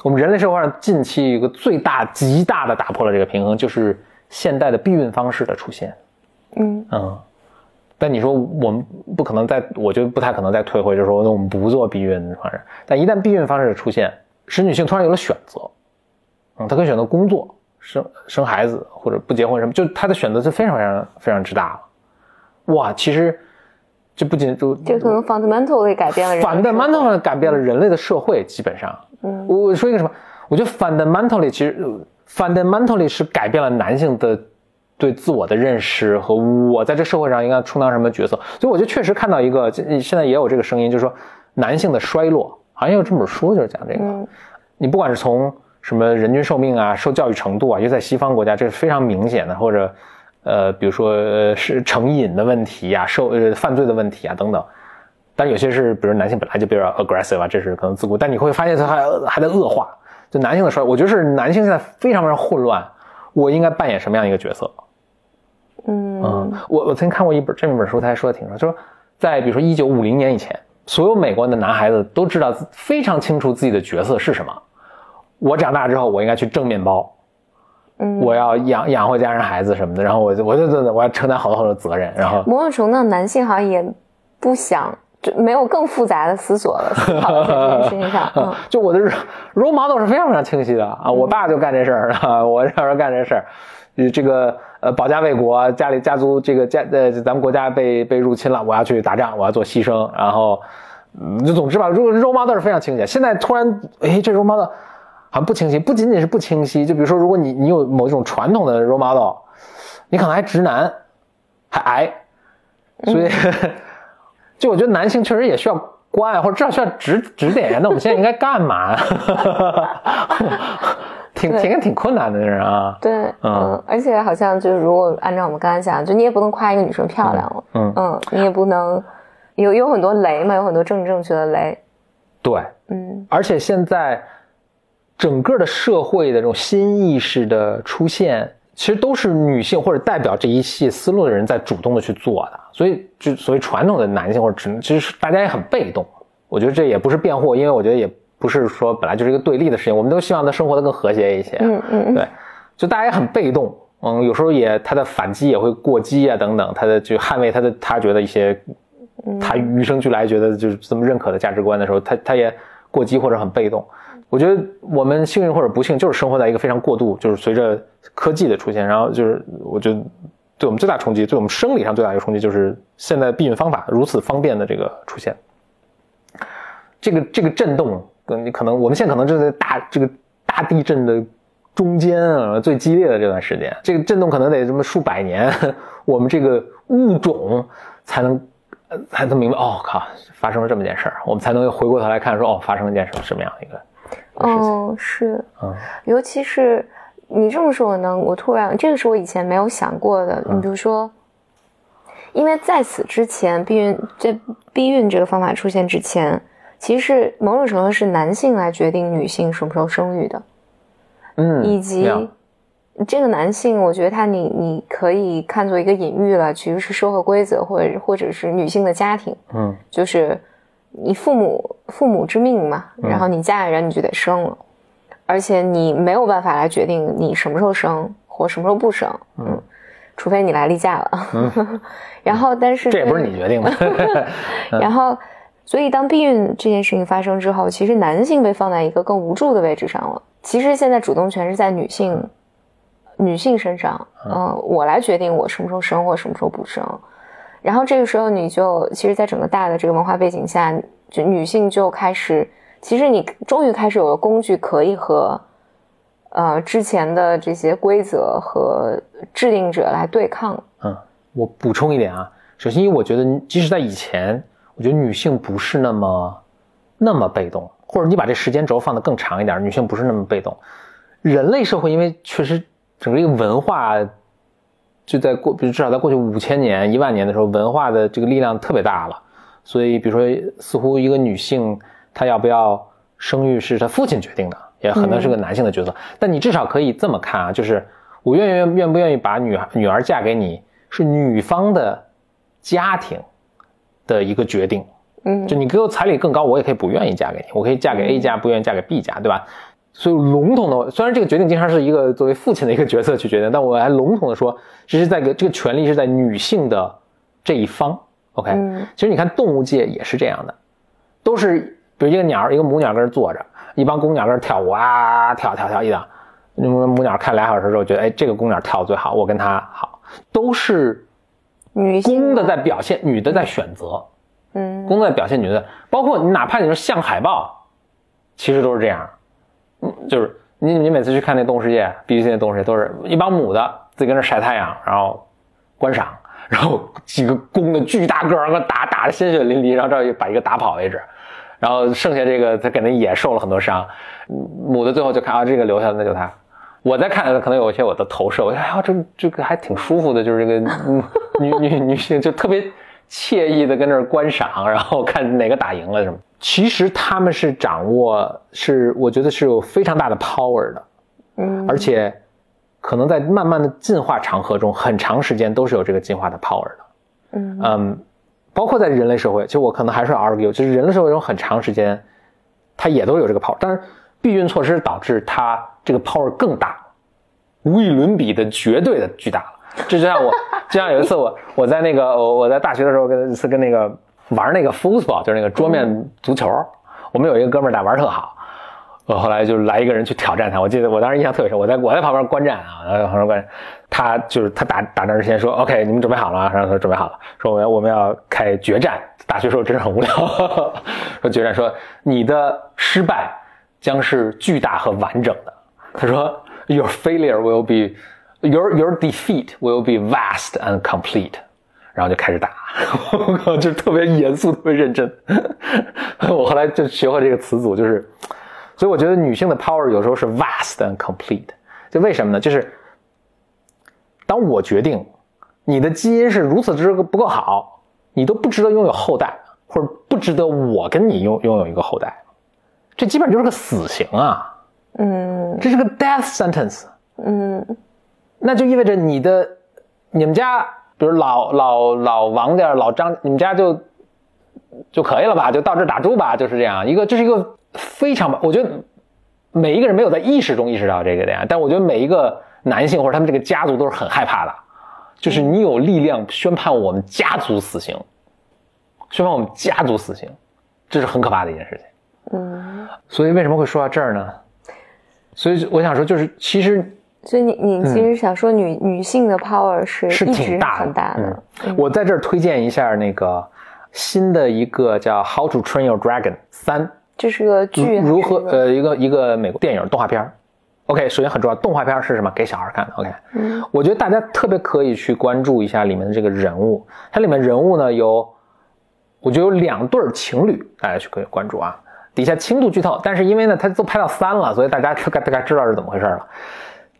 我们人类社会上近期一个最大、极大的打破了这个平衡，就是现代的避孕方式的出现。嗯嗯，但你说我们不可能再，我觉得不太可能再退回，就是说那我们不做避孕方式。但一旦避孕方式出现，使女性突然有了选择，嗯，她可以选择工作、生生孩子或者不结婚什么，就她的选择是非常非常非常之大了。哇，其实这不仅就这可能 fundamentally 改变了人的生活 fundamental 改变了人类的社会，基本上。嗯我我说一个什么？我觉得 fundamentally 其实呃 fundamentally 是改变了男性的对自我的认识和我在这社会上应该充当什么角色。所以我就确实看到一个，这现在也有这个声音，就是说男性的衰落，好像有这本书就是讲这个。嗯你不管是从什么人均寿命啊、受教育程度啊，尤其在西方国家，这是非常明显的，或者呃，比如说呃是成瘾的问题呀、受呃犯罪的问题啊等等。但有些是，比如男性本来就比较 aggressive 啊，这是可能自古，但你会发现它还还在恶化。就男性的衰，我觉得是男性现在非常非常混乱，我应该扮演什么样一个角色？嗯嗯，我我曾经看过一本这么一本书，他还说的挺说，就是在比如说一九五零年以前，所有美国的男孩子都知道非常清楚自己的角色是什么。我长大之后，我应该去挣面包，嗯，我要养养活家人孩子什么的，然后我就我就真的我要承担好多好多责任，然后某种程度上，男性好像也不想，就没有更复杂的思索了，思考在这件事情上。嗯 就我的 role model 是非常非常清晰的啊，我爸就干这事儿啊，我小时候干这事儿，呃这个呃保家卫国，家里家族这个家呃咱们国家被被入侵了，我要去打仗，我要做牺牲，然后嗯就总之吧，如果 role model 是非常清晰。现在突然哎这 role model 好像不清晰，不仅仅是不清晰，就比如说如果你你有某一种传统的 role model，你可能还直男，还矮，所以。就我觉得男性确实也需要关爱，或者至少需要指指点。那我们现在应该干嘛？挺挺挺困难的，这人啊。对，嗯嗯，而且好像就是如果按照我们刚才讲，就你也不能夸一个女生漂亮了，嗯，嗯，你也不能有有很多雷嘛，有很多政治正确的雷，对。嗯而且现在整个的社会的这种新意识的出现，其实都是女性或者代表这一系思路的人在主动的去做的。所以，就所谓传统的男性或者只能其实大家也很被动。我觉得这也不是辩护，因为我觉得也不是说本来就是一个对立的事情，我们都希望他生活的更和谐一些。嗯嗯嗯，对，就大家也很被动，嗯，有时候也他的反击也会过激啊等等，他的就捍卫他的他觉得一些他与生俱来觉得就是这么认可的价值观的时候，他他也过激或者很被动。我觉得我们幸运或者不幸，就是生活在一个非常过度，就是随着科技的出现，然后就是我觉得对我们最大冲击，对我们生理上最大的一个冲击，就是现在避孕方法如此方便的这个出现。这个这个震动，你可能我们现在可能正在大这个大地震的中间啊，最激烈的这段时间，这个震动可能得这么数百年，我们这个物种才能呃才能明白，哦靠，发生了这么件事儿，我们才能回过头来看说，哦，发生了一件什么什么样的一个事情，哦，是，嗯。尤其是你这么说呢，我突然这个是我以前没有想过的。你比如说，因为在此之前，避孕这避孕这个方法出现之前，其实某种程度是男性来决定女性什么时候生育的，嗯，以及这个男性，我觉得他你你可以看作一个隐喻了，其实是社会规则，或者或者是女性的家庭，嗯。就是你父母父母之命嘛，然后你嫁人你就得生了，而且你没有办法来决定你什么时候生或什么时候不生，嗯，除非你来例假了，然后但是这也不是你决定的 然后，所以当避孕这件事情发生之后，其实男性被放在一个更无助的位置上了。其实现在主动权是在女性女性身上，嗯、我来决定我什么时候生或什么时候不生。然后这个时候，你就其实，在整个大的这个文化背景下，就女性就开始，其实你终于开始有了工具可以和呃之前的这些规则和制定者来对抗。嗯，我补充一点啊，首先，因为我觉得即使在以前，我觉得女性不是那么那么被动，或者你把这时间轴放得更长一点，女性不是那么被动。人类社会因为确实整个一个文化就在过，比如至少在过去五千年、一万年的时候，文化的这个力量特别大了，所以比如说，似乎一个女性她要不要生育是她父亲决定的，也可能是个男性的角色。但你至少可以这么看啊，就是我愿愿愿不愿意把女女儿嫁给你，是女方的家庭的一个决定。嗯。就你给我彩礼更高，我也可以不愿意嫁给你，我可以嫁给 A 家，不愿意嫁给 B 家，对吧？所以笼统的，虽然这个决定经常是一个作为父亲的一个角色去决定，但我还笼统的说，这是在个这个权利是在女性的这一方。OK，、嗯。其实你看动物界也是这样的，都是比如一个鸟，一个母鸟跟那儿坐着，一帮公鸟跟那儿跳舞啊，跳跳跳一档，那么母鸟看俩小时之后觉得，哎，这个公鸟跳的最好，我跟它好，都是女公的在表现，女的在选择。嗯。公的在表现女的，包括你哪怕你说像海豹，其实都是这样，嗯，就是你你每次去看那动物世界必须那动物世界都是一帮母的自己跟那晒太阳，然后观赏，然后几个公的巨大个儿，跟打打的鲜血淋漓，然后这把一个打跑为止，然后剩下这个他给那野受了很多伤，嗯母的最后就看啊这个留下了那就他。我在看，可能有一些我的投射，我觉得哎呀，这这个还挺舒服的，就是这个嗯女女女性就特别惬意的跟那儿观赏，然后看哪个打赢了什么。其实他们是掌握，是我觉得是有非常大的 power 的，嗯而且可能在慢慢的进化长河中，很长时间都是有这个进化的 power 的。嗯嗯，包括在人类社会，就我可能还是 argue，就是人类社会中很长时间，它也都有这个 power，但是避孕措施导致它这个 power 更大，无与伦比的绝对的巨大了。这就像我，就像有一次我我在那个我我在大学的时候跟一次跟那个玩那个 football，就是那个桌面足球，我们有一个哥们儿打玩特好。我后来就来一个人去挑战他，我记得我当时印象特别深，我在我在旁边观战啊，然后旁边观战，他就是他打打仗之前说，OK，你们准备好了？然后他说准备好了，说我要我们要开决战。大学时候真是很无聊，说决战，说你的失败将是巨大和完整的。他说，Your failure will be your your defeat will be vast and complete。然后就开始打，我靠，就特别严肃，特别认真。我后来就学会这个词组，就是，所以我觉得女性的 power 有时候是 vast and complete。就为什么呢？就是当我决定你的基因是如此之不够好，你都不值得拥有后代，或者不值得我跟你拥拥有一个后代，这基本就是个死刑啊！嗯这是个 death sentence。嗯那就意味着你的你们家，比如老老老王家、老张，你们家就就可以了吧？就到这儿打住吧，就是这样一个，这是一个非常，我觉得每一个人没有在意识中意识到这个点，但我觉得每一个男性或者他们这个家族都是很害怕的，就是你有力量宣判我们家族死刑，宣判我们家族死刑，这是很可怕的一件事情。嗯，所以为什么会说到这儿呢？所以我想说，就是其实所以你你其实想说女、女性的 power 是是挺大的，很大的，嗯。我在这儿推荐一下那个新的一个叫《How to Train Your Dragon》三，这是个剧如何呃一个一个美国电影动画片儿 OK，首先很重要，动画片儿是什么？给小孩看的。OK，嗯我觉得大家特别可以去关注一下里面的这个人物，它里面人物呢有，我觉得有两对儿情侣，大家去可以关注啊。底下轻度剧透，但是因为呢，它都拍到三了，所以大家大概大概知道是怎么回事了。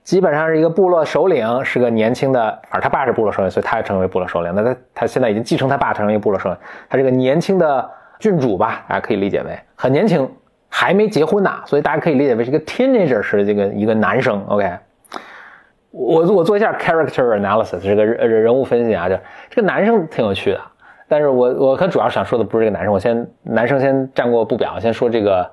基本上是一个部落首领，是个年轻的，而他爸是部落首领，所以他也成为部落首领。那他他现在已经继承他爸成为一个部落首领。他这个年轻的郡主吧，大家可以理解为很年轻，还没结婚呢，所以大家可以理解为是一个 teenager 式的这个一个男生。OK，我我做一下 character analysis 这个人人物分析啊，就这个男生挺有趣的，但是我我可主要想说的不是这个男生，我先男生先站过不表，先说这个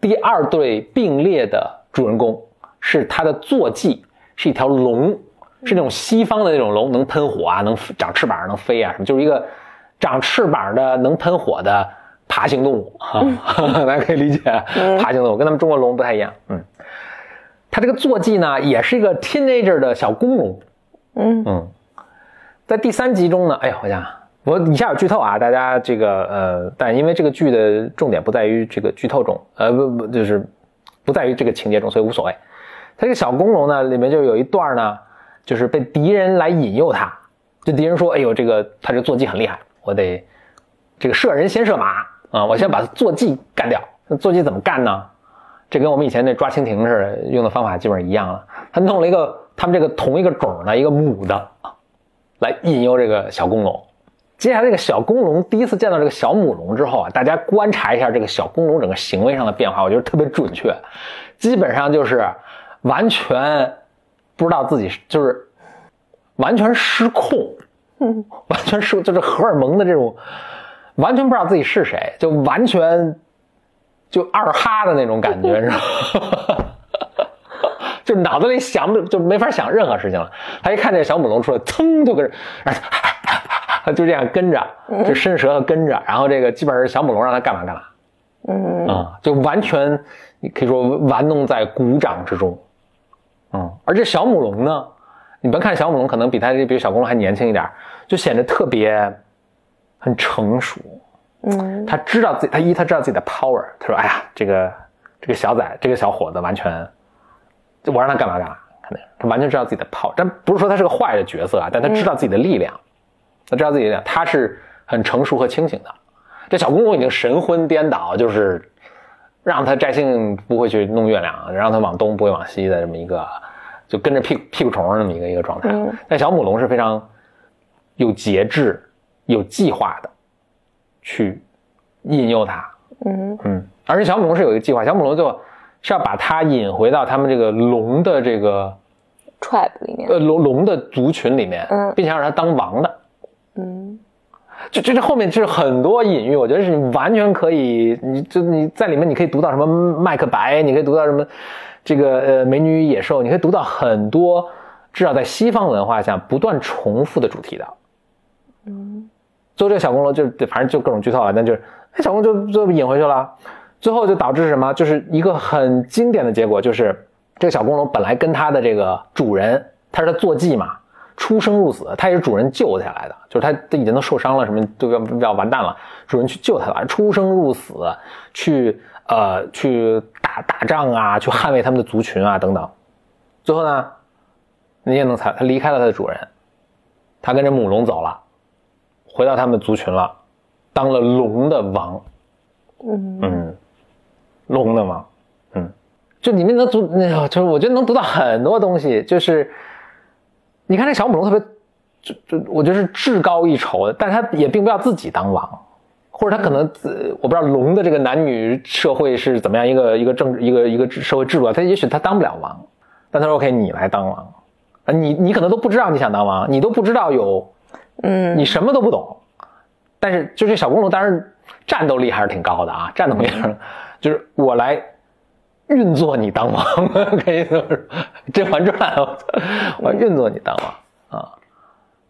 第二对并列的主人公是他的坐骑是一条龙，是那种西方的那种龙，能喷火啊，能长翅膀能飞啊什么，就是一个长翅膀的能喷火的爬行动物啊，大家可以理解，爬行动物跟咱们中国龙不太一样，嗯。他这个坐骑呢，也是一个 teenager 的小公龙。嗯嗯，在第三集中呢，哎呀，我想我以下有剧透啊，大家这个呃，但因为这个剧的重点不在于这个剧透中，呃不不就是不在于这个情节中，所以无所谓。他这个小公龙呢，里面就有一段呢，就是被敌人来引诱他，就敌人说，哎呦，这个他这坐骑很厉害，我得这个射人先射马啊，我先把坐骑干掉。那坐骑怎么干呢？这跟我们以前那抓蜻蜓似的，用的方法基本上一样了。他弄了一个他们这个同一个种的一个母的，来引诱这个小公龙。接下来这个小公龙第一次见到这个小母龙之后啊，大家观察一下这个小公龙整个行为上的变化，我觉得特别准确。基本上就是完全不知道自己就是完全失控，完全失就是荷尔蒙的这种，完全不知道自己是谁，就完全。就二哈的那种感觉，是吧？就脑子里想的就没法想任何事情了。他一看这小母龙出来，噌就跟着，他就这样跟着，就伸舌头跟着，然后这个基本上小母龙让他干嘛干嘛，嗯啊，就完全你可以说玩弄在鼓掌之中，嗯。而这小母龙呢，你别看小母龙可能比他这比小公龙还年轻一点，就显得特别很成熟。嗯，他知道自己，他一他知道自己的 power。他说：“哎呀，这个这个小崽，这个小伙子，完全就，我让他干嘛干嘛，他完全知道自己的 power。但不是说他是个坏的角色啊，但他知道自己的力量，他知道自己的他是很成熟和清醒的。这小公公已经神魂颠倒，就是让他摘星不会去弄月亮，让他往东不会往西的这么一个，就跟着屁屁股虫那么一个一个状态。但小母龙是非常有节制、有计划的。”去引诱他，嗯嗯，而且小母龙是有一个计划，小母龙就是要把他引回到他们这个龙的这个 tribe 里面，呃龙龙的族群里面，嗯，并且让他当王的，嗯，就这这后面就是很多隐喻，我觉得是你完全可以，你就你在里面你可以读到什么麦克白，你可以读到什么这个呃美女与野兽，你可以读到很多至少在西方文化下不断重复的主题的，嗯。最后这个小公龙就反正就各种剧透了，那就是那小公就就引回去了，最后就导致什么？就是一个很经典的结果，就是这个小公龙本来跟他的这个主人，他是他坐骑嘛，出生入死，他也是主人救下来的，就是他都已经都受伤了，什么都要要完蛋了，主人去救他了，出生入死，去呃去打打仗啊，去捍卫他们的族群啊等等，最后呢，你也能猜，他离开了他的主人，他跟着母龙走了。回到他们族群了，当了龙的王，嗯嗯，龙的王，嗯，就里面能读，就是我觉得能读到很多东西。就是你看这小母龙特别，就就我觉得是至高一筹的，但是他也并不要自己当王，或者他可能自我不知道龙的这个男女社会是怎么样一个一个政治一个一个社会制度啊，他也许他当不了王，但他说 OK 你来当王。啊，你你可能都不知道你想当王，你都不知道有。嗯，你什么都不懂，但是就这小公龙，当然战斗力还是挺高的啊，战斗力就是我来运作你当王，可以这么说，《甄嬛传》，我运作你当王啊，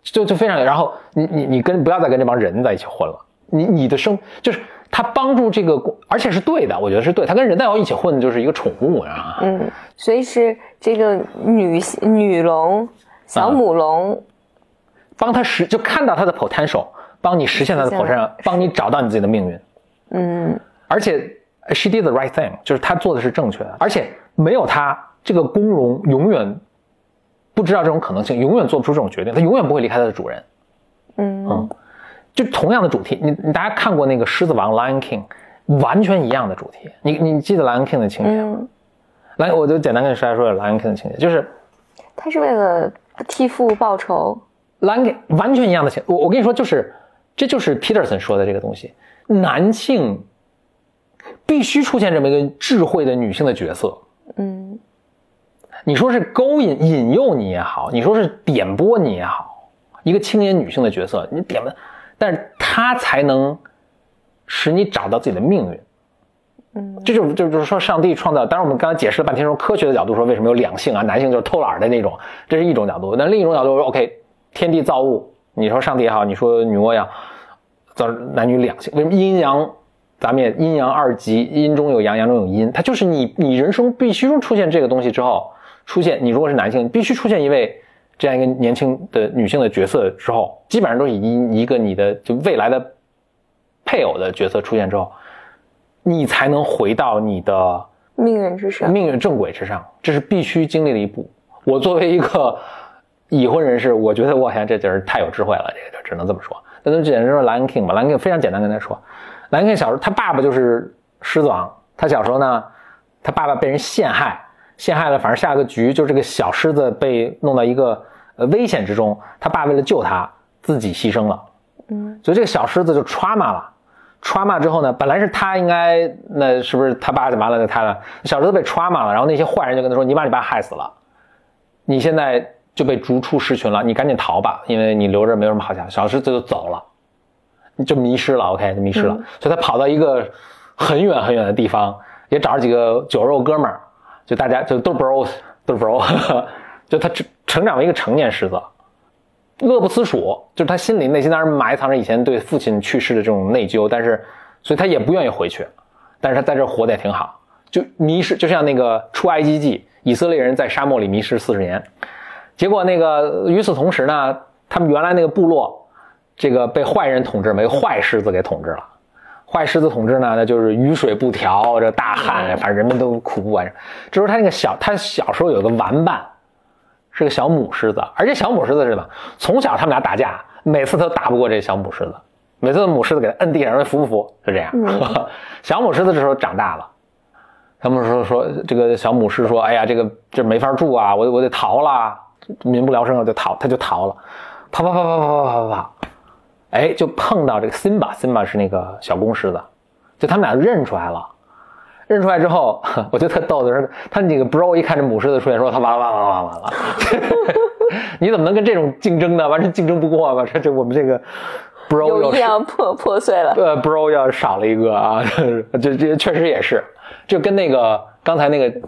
就就非常，然后你你你跟不要再跟这帮人在一起混了，你你的生就是他帮助这个，而且是对的，我觉得是对，他跟人在一起混就是一个宠物啊，嗯，所以是这个女女龙小母龙。帮他实就看到他的 potential，帮你实现他的 potential，帮你找到你自己的命运。嗯，而且 she did the right thing，就是她做的是正确的。而且没有她，这个公龙永远不知道这种可能性，永远做不出这种决定，他永远不会离开他的主人。嗯嗯，就同样的主题，你你大家看过那个《狮子王》Lion King，完全一样的主题。你你记得 Lion King 的情节吗？来，我就简单跟大家说说 Lion King 的情节，就是他是为了替父报仇。蓝给完全一样的情，我我跟你说，就是这就是 Peterson 说的这个东西。男性必须出现这么一个智慧的女性的角色。嗯你说是勾引、引诱你也好，你说是点拨你也好，一个青年女性的角色，你点拨，但是她才能使你找到自己的命运。嗯这就就就是说，上帝创造。当然，我们刚才解释了半天，从科学的角度说为什么有两性啊，男性就是偷懒的那种，这是一种角度。那另一种角度说，OK，天地造物，你说上帝也好，你说女娲也好，造男女两性，为什么阴阳？咱们也阴阳二极，阴中有阳，阳中有阴，它就是你你人生必须出现这个东西之后，出现你如果是男性，必须出现一位这样一个年轻的女性的角色之后，基本上都是以一个你的就未来的配偶的角色出现之后，你才能回到你的命运之上。命运正轨之上，这是必须经历的一步。我作为一个已婚人士，我觉得我天，这就是太有智慧了，这个就只能这么说。那就简单说莱恩 King 吧，莱恩 King 非常简单跟他说，莱恩 King 小时候他爸爸就是狮子王，他小时候呢，他爸爸被人陷害，陷害了，反正下个局就是这个小狮子被弄到一个呃危险之中，他爸为了救他，自己牺牲了。嗯所以这个小狮子就 trauma 了，trauma 之后呢，本来是他应该，那是不是他爸就完了？那他了，小狮子被 trauma 了，然后那些坏人就跟他说：“你把你爸害死了，你现在就被逐出狮群了，你赶紧逃吧，因为你留着没有什么好下场。”小狮子就走了，就迷失了，OK，就迷失了。嗯所以他跑到一个很远很远的地方，也找了几个酒肉哥们儿，就大家就都是 bros，都是 bro，就他成成长为一个成年狮子。乐不思蜀，就是他心里内心当然埋藏着以前对父亲去世的这种内疚，但是，所以他也不愿意回去，但是他在这儿活得也挺好，就迷失，就像那个出埃及记，以色列人在沙漠里迷失四十年，结果那个与此同时呢，他们原来那个部落，这个被坏人统治，被坏狮子给统治了。坏狮子统治呢，那就是雨水不调，这大旱，反正人们都苦不完。这时候他那个小，他小时候有个玩伴，是个小母狮子，而且小母狮子是什么？从小他们俩打架，每次都打不过这小母狮子，每次母狮子给他摁地上说服不服，就这样。小母狮子这时候长大了，他们说说这个小母狮说，哎呀，这个这没法住啊，我我得逃了，民不聊生了，就逃，他就逃了，跑跑跑跑跑跑跑跑，哎，就碰到这个 Simba，Simba 是那个小公狮子，就他们俩认出来了。认出来之后，我觉得特逗的是，他那个 bro 一看这母狮子出现，说他完了完了完了完了，你怎么能跟这种竞争呢？完全竞争不过吧？这这我们这个 bro 要破破碎了。呃 bro 要少了一个啊，这这确实也是，就跟那个刚才那个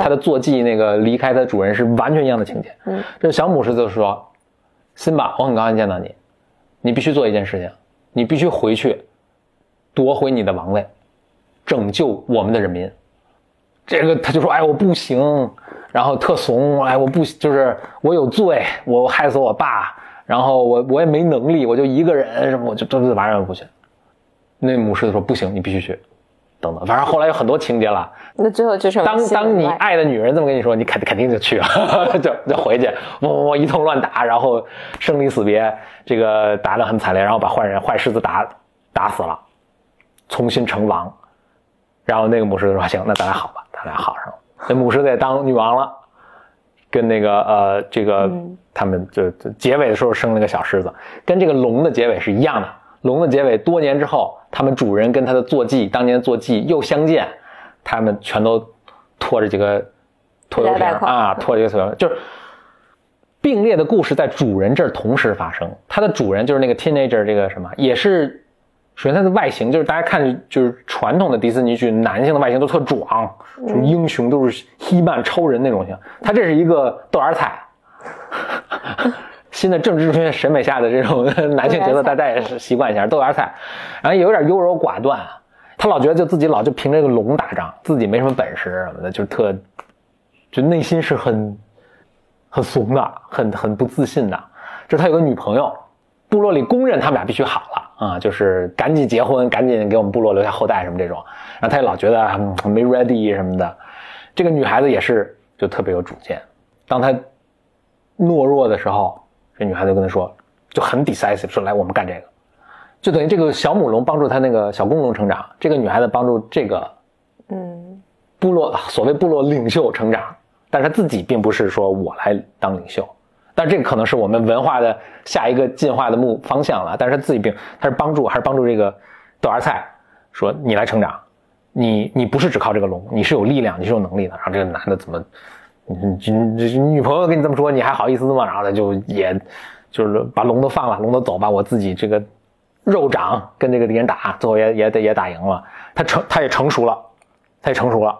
他的坐骑那个离开他的主人是完全一样的情节。嗯，这小母狮子说：“辛巴，我很高兴见到你，你必须做一件事情，你必须回去夺回你的王位，拯救我们的人民。”这个他就说：“哎，我不行，然后特怂，哎，我不就是我有罪，我害死我爸，然后我我也没能力，我就一个人，什么我就这这玩意儿不行。”那母狮子说：“不行，你必须去。”等等，反正后来有很多情节了。那最后就是当当你爱的女人这么跟你说，你肯肯定就去了，就就回去，嗡嗡嗡一通乱打，然后生离死别，这个打得很惨烈，然后把坏人坏狮子打打死了，重新成王。然后那个母狮子说：“行，那咱俩好吧，咱俩好上了。”那母狮子也当女王了，跟那个呃这个、嗯他们就就结尾的时候生了个小狮子，跟这个龙的结尾是一样的。龙的结尾多年之后，他们主人跟他的坐骑当年坐骑又相见，他们全都拖着几个拖油瓶啊，拖着一个拖油瓶，就是并列的故事在主人这儿同时发生。他的主人就是那个 teenager，这个什么也是，首先他的外形就是大家看就是传统的迪士尼剧，男性的外形都特壮，就是英雄都是希曼超人那种型。他这是一个豆芽菜。新的政治正确审美下的这种男性角色，大家也是习惯一下豆芽菜，然后有点优柔寡断，他老觉得就自己老就凭这个龙打仗，自己没什么本事什么的，就特，就内心是很很怂的，很很不自信的。就他有个女朋友，部落里公认他们俩必须好了啊，就是赶紧结婚，赶紧给我们部落留下后代什么这种。然后他也老觉得嗯没 ready 什么的。这个女孩子也是就特别有主见，当她懦弱的时候，这女孩子就跟他说，就很 decisive，说来我们干这个，就等于这个小母龙帮助他那个小公龙成长，这个女孩子帮助这个嗯部落所谓部落领袖成长，但是他自己并不是说我来当领袖，但这个可能是我们文化的下一个进化的目方向了，但是他自己并他是帮助还是帮助这个豆芽菜，说你来成长，你你不是只靠这个龙，你是有力量，你是有能力的。然后这个男的怎么，你你你女朋友跟你这么说，你还好意思吗？然后他就也，就是把龙都放了，龙都走吧，我自己这个肉长跟这个敌人打，最后也也得也打赢了，他成他也成熟了，他也成熟了。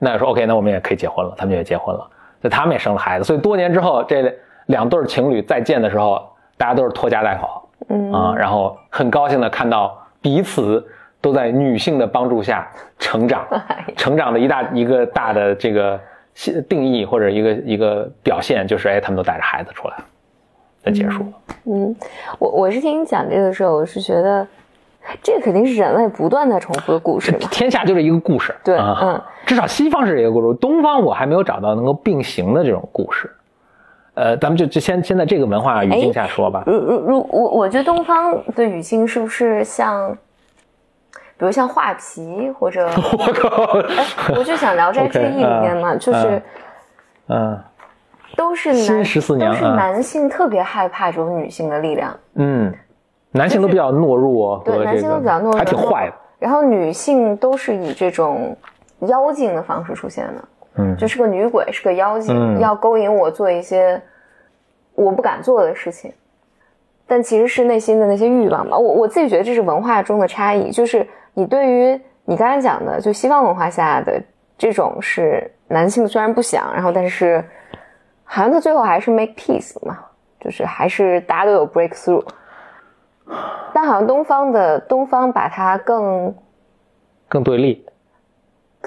那说 OK，那我们也可以结婚了，他们就也结婚了，就他们也生了孩子，所以多年之后，这两对情侣再见的时候，大家都是拖家带口，嗯。啊，然后很高兴的看到彼此都在女性的帮助下成长，成长的一大一个大的这个定义或者一个一个表现，就是哎，他们都带着孩子出来，就结束了。嗯，我我是听你讲这个时候，我是觉得。这肯定是人类不断在重复的故事嘛？天下就是一个故事，对，嗯，至少西方是一个故事，东方我还没有找到能够并行的这种故事。呃，咱们就就先先在这个文化语境下说吧。如如如我我觉得东方的语境是不是像，比如像画皮或者，我靠，我就想《聊斋志异》里面嘛，就是，嗯，都是男十四年都是男性特别害怕这种女性的力量，嗯。男性都比较懦弱，对，男性都比较懦弱，还挺坏的。然后女性都是以这种妖精的方式出现的，嗯，就是个女鬼，是个妖精，要勾引我做一些我不敢做的事情，但其实是内心的那些欲望吧。我我自己觉得这是文化中的差异，就是你对于你刚才讲的，就西方文化下的这种是男性虽然不想，然后但是好像他最后还是 make peace 嘛，就是还是大家都有 break through。但好像东方的东方把它更更对立，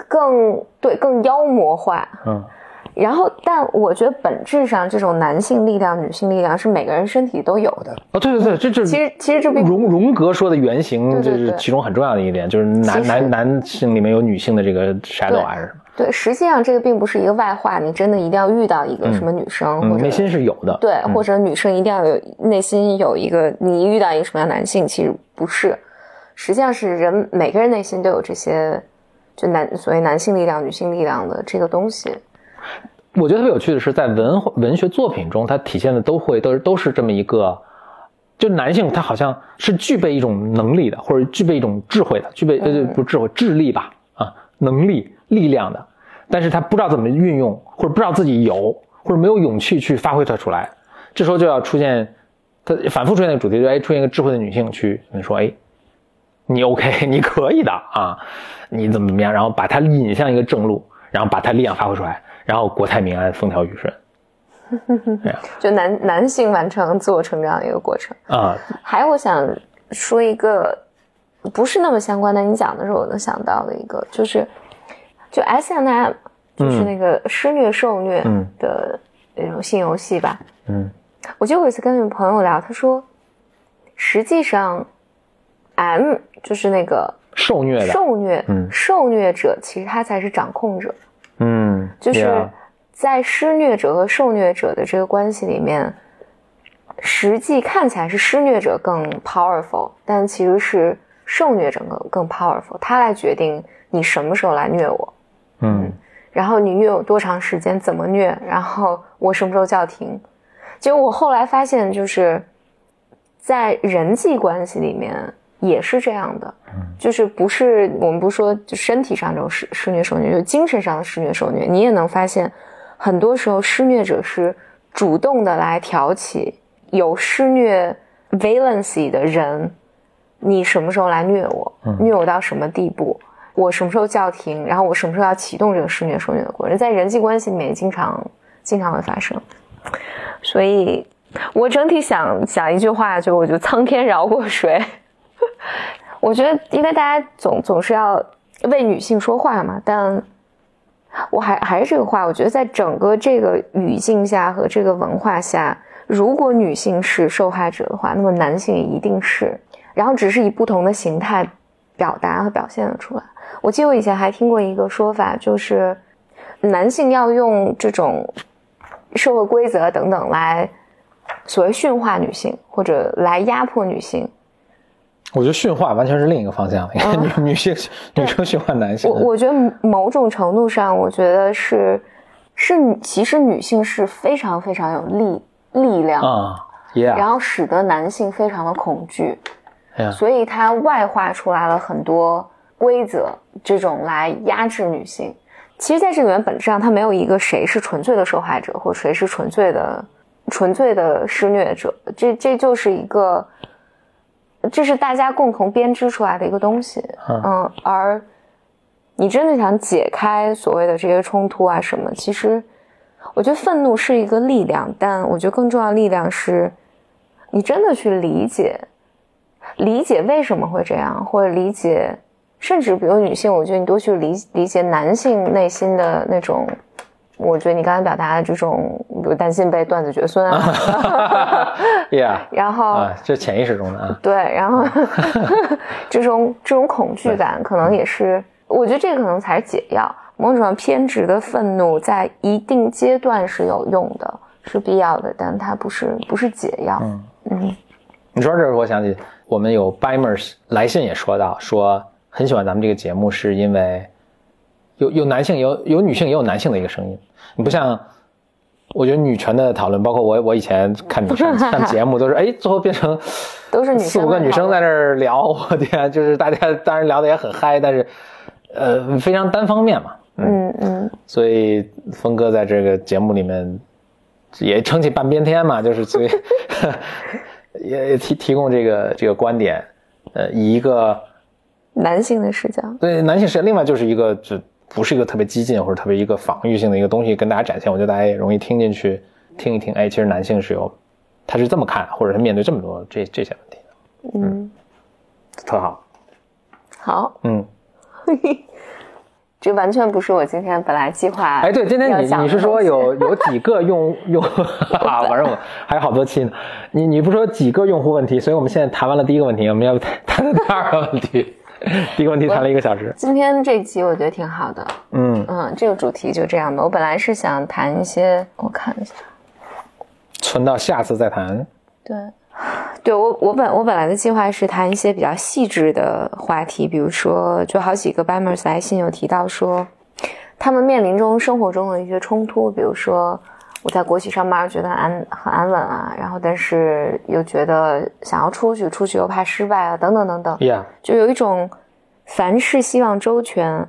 更对更妖魔化。嗯，然后但我觉得本质上这种男性力量、女性力量是每个人身体都有的。哦，对对对，这这其实其实这荣荣格说的原型，就是其中很重要的一点，就是男男男性里面有女性的这个 shadow 还是什么。对，实际上这个并不是一个外化，你真的一定要遇到一个什么女生，或者内心是有的。对，或者女生一定要有内心有一个，你遇到一个什么样男性，其实不是，实际上是人每个人内心都有这些，就男所谓男性力量、女性力量的这个东西。我觉得特别有趣的是，在文文学作品中，它体现的都会都是都是这么一个，就男性他好像是具备一种能力的，或者具备一种智慧的，具备呃不智慧智力吧啊能力力量的。但是他不知道怎么运用，或者不知道自己有，或者没有勇气去发挥它出来，这时候就要出现，他反复出现的主题，就哎，出现一个智慧的女性去你说，哎，你 OK，你可以的啊，你怎么怎么样，然后把他引向一个正路，然后把他力量发挥出来，然后国泰民安，风调雨顺。就男男性完成自我成长的一个过程啊。还有我想说一个不是那么相关的，你讲的时候我能想到的一个就是。就 S N M，就是那个施虐受虐的那种性游戏吧。嗯，我就有一次跟女朋友聊，他说，实际上 M 就是那个受虐的受虐，嗯，受虐者其实他才是掌控者。嗯，就是在施虐者和受虐者的这个关系里面，实际看起来是施虐者更 powerful，但其实是受虐者更更 powerful，他来决定你什么时候来虐我。嗯，然后你虐我多长时间？怎么虐？然后我什么时候叫停？结果我后来发现，就是在人际关系里面也是这样的，就是不是我们不说就身体上这种施施虐受虐，就精神上的施虐受虐，你也能发现，很多时候施虐者是主动的来挑起有施虐 valency 的人，你什么时候来虐我？虐我到什么地步？我什么时候叫停？然后我什么时候要启动这个施虐受虐的过程？在人际关系里面经常经常会发生。所以，我整体想讲一句话，就我觉得苍天饶过谁？我觉得，因为大家总总是要为女性说话嘛，但我还还是这个话，我觉得在整个这个语境下和这个文化下，如果女性是受害者的话，那么男性也一定是，然后只是以不同的形态表达和表现了出来。我记得我以前还听过一个说法，就是男性要用这种社会规则等等来所谓驯化女性，或者来压迫女性。我觉得驯化完全是另一个方向，女 女性女生驯化男性。我我觉得某种程度上，我觉得是是其实女性是非常非常有力力量啊，然后使得男性非常的恐惧。所以它外化出来了很多规则，这种来压制女性。其实，在这里面本质上，它没有一个谁是纯粹的受害者，或谁是纯粹的、纯粹的施虐者。这这就是一个，这是大家共同编织出来的一个东西。嗯，而你真的想解开所谓的这些冲突啊什么，其实。我觉得愤怒是一个力量，但我觉得更重要的力量是，你真的去理解，理解为什么会这样，或者理解，甚至比如女性，我觉得你多去理理解男性内心的那种，我觉得你刚才表达的这种，比如担心被断子绝孙啊，Yeah，然后这潜意识中的啊，对，然后 这种这种恐惧感，可能也是，我觉得这个可能才是解药。某种上偏执的愤怒在一定阶段是有用的，是必要的，但它不是不是解药。嗯。嗯，你说这我想起我们有 Bimers 来信也说到，说很喜欢咱们这个节目，是因为有有男性有有女性也有男性的一个声音。你不像我觉得女权的讨论，包括我我以前看 女生看节目都是哎最后变成 都是四五个女生在那儿聊，我天，就是大家当然聊的也很嗨，但是呃非常单方面嘛。嗯嗯，所以峰哥在这个节目里面也撑起半边天嘛，就是所以也提提供这个这个观点，呃，以一个男性的视角，对男性视角，另外就是一个就不是一个特别激进或者特别一个防御性的一个东西跟大家展现，我觉得大家也容易听进去听一听，哎，其实男性是有他是这么看，或者是面对这么多这这些问题的，嗯，特好，好，嗯。这完全不是我今天本来计划。哎，对，今天你你是说有有几个用 用，反正我还有好多期呢。你你不说几个用户问题，所以我们现在谈完了第一个问题，我们要不谈第二个问题？第一个问题谈了一个小时。今天这期我觉得挺好的。嗯嗯，这个主题就这样吧。我本来是想谈一些，我看一下，存到下次再谈。对。对我，我本我本来的计划是谈一些比较细致的话题，比如说，就好几个 Bamers 来信有提到说，他们面临中生活中的一些冲突，比如说我在国企上班觉得安很安稳啊，然后但是又觉得想要出去，出去又怕失败啊，等等等等。就有一种凡事希望周全，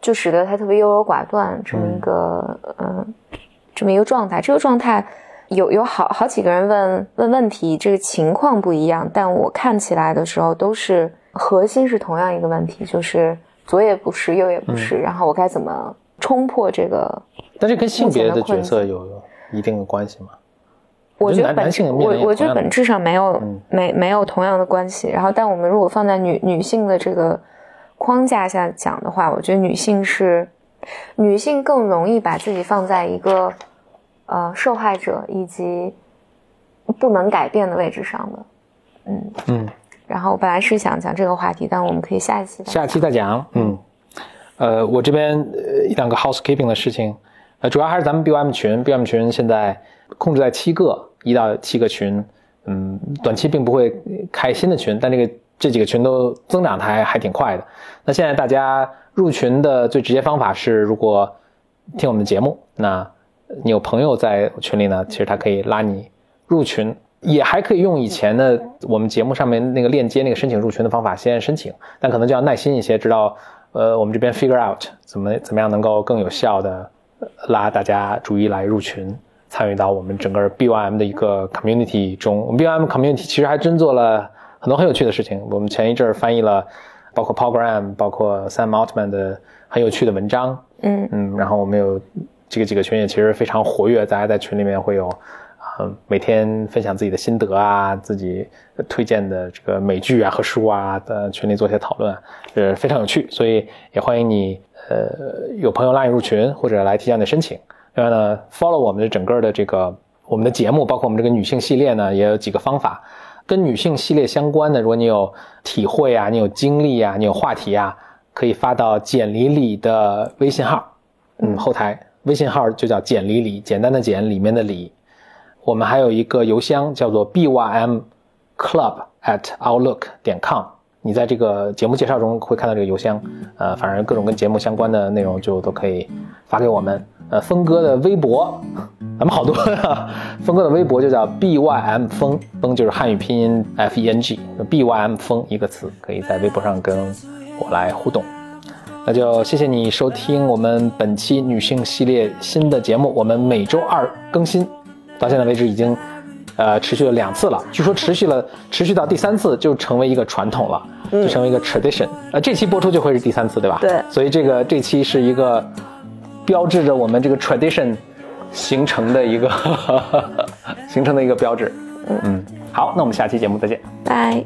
就使得他特别优柔寡断这么一个嗯这么一个状态，这个状态。有有好好几个人问问问题，这个情况不一样，但我看起来的时候都是核心是同样一个问题，就是左也不是，右也不是，然后我该怎么冲破这个？但是跟性别的角色有一定的关系吗？我觉得本性我我觉得本质上没有没没有同样的关系。然后，但我们如果放在女女性的这个框架下讲的话，我觉得女性是女性更容易把自己放在一个。呃，受害者以及不能改变的位置上的，嗯嗯。然后我本来是想讲这个话题，但我们可以下一期下期再讲。嗯，呃，我这边一两个 housekeeping 的事情，呃，主要还是咱们 BOM 群，BOM 群现在控制在七个，一到七个群。嗯，短期并不会开新的群，但这个这几个群都增长的还还挺快的。那现在大家入群的最直接方法是，如果听我们的节目，那。你有朋友在群里呢，其实他可以拉你入群，也还可以用以前的我们节目上面那个链接那个申请入群的方法先申请，但可能就要耐心一些，直到呃我们这边 figure out 怎么怎么样能够更有效的拉大家逐一来入群，参与到我们整个 BOM 的一个 community 中。我们 BOM community 其实还真做了很多很有趣的事情。我们前一阵翻译了包括 Paul Graham、包括 Sam Altman 的很有趣的文章，嗯嗯，然后我们有。这个几个群也其实非常活跃，大家在群里面会有，呃，每天分享自己的心得啊，自己推荐的这个美剧啊和书啊，在群里做一些讨论，呃非常有趣。所以也欢迎你，呃，有朋友拉你入群或者来提交你的申请。另外呢，follow 我们的整个的这个我们的节目，包括我们这个女性系列呢，也有几个方法，跟女性系列相关的，如果你有体会啊，你有经历啊，你有话题啊，可以发到简里里的微信号，嗯，后台。微信号就叫简里里，简单的简里面的里。我们还有一个邮箱叫做 bym club at outlook 点 com。你在这个节目介绍中会看到这个邮箱。呃，反正各种跟节目相关的内容就都可以发给我们。呃，峰哥的微博咱们好多啊，峰哥的微博就叫 B Y M 峰，峰就是汉语拼音 F E N G，B Y M 峰一个词，可以在微博上跟我来互动。那就谢谢你收听我们本期女性系列新的节目，我们每周二更新，到现在为止已经呃持续了两次了，据说持续了持续到第三次就成为一个传统了，就成为一个 tradition。呃，这期播出就会是第三次，对吧？对所以这个这期是一个标志着我们这个 tradition 形成的一个 形成的一个标志。嗯，好，那我们下期节目再见。拜。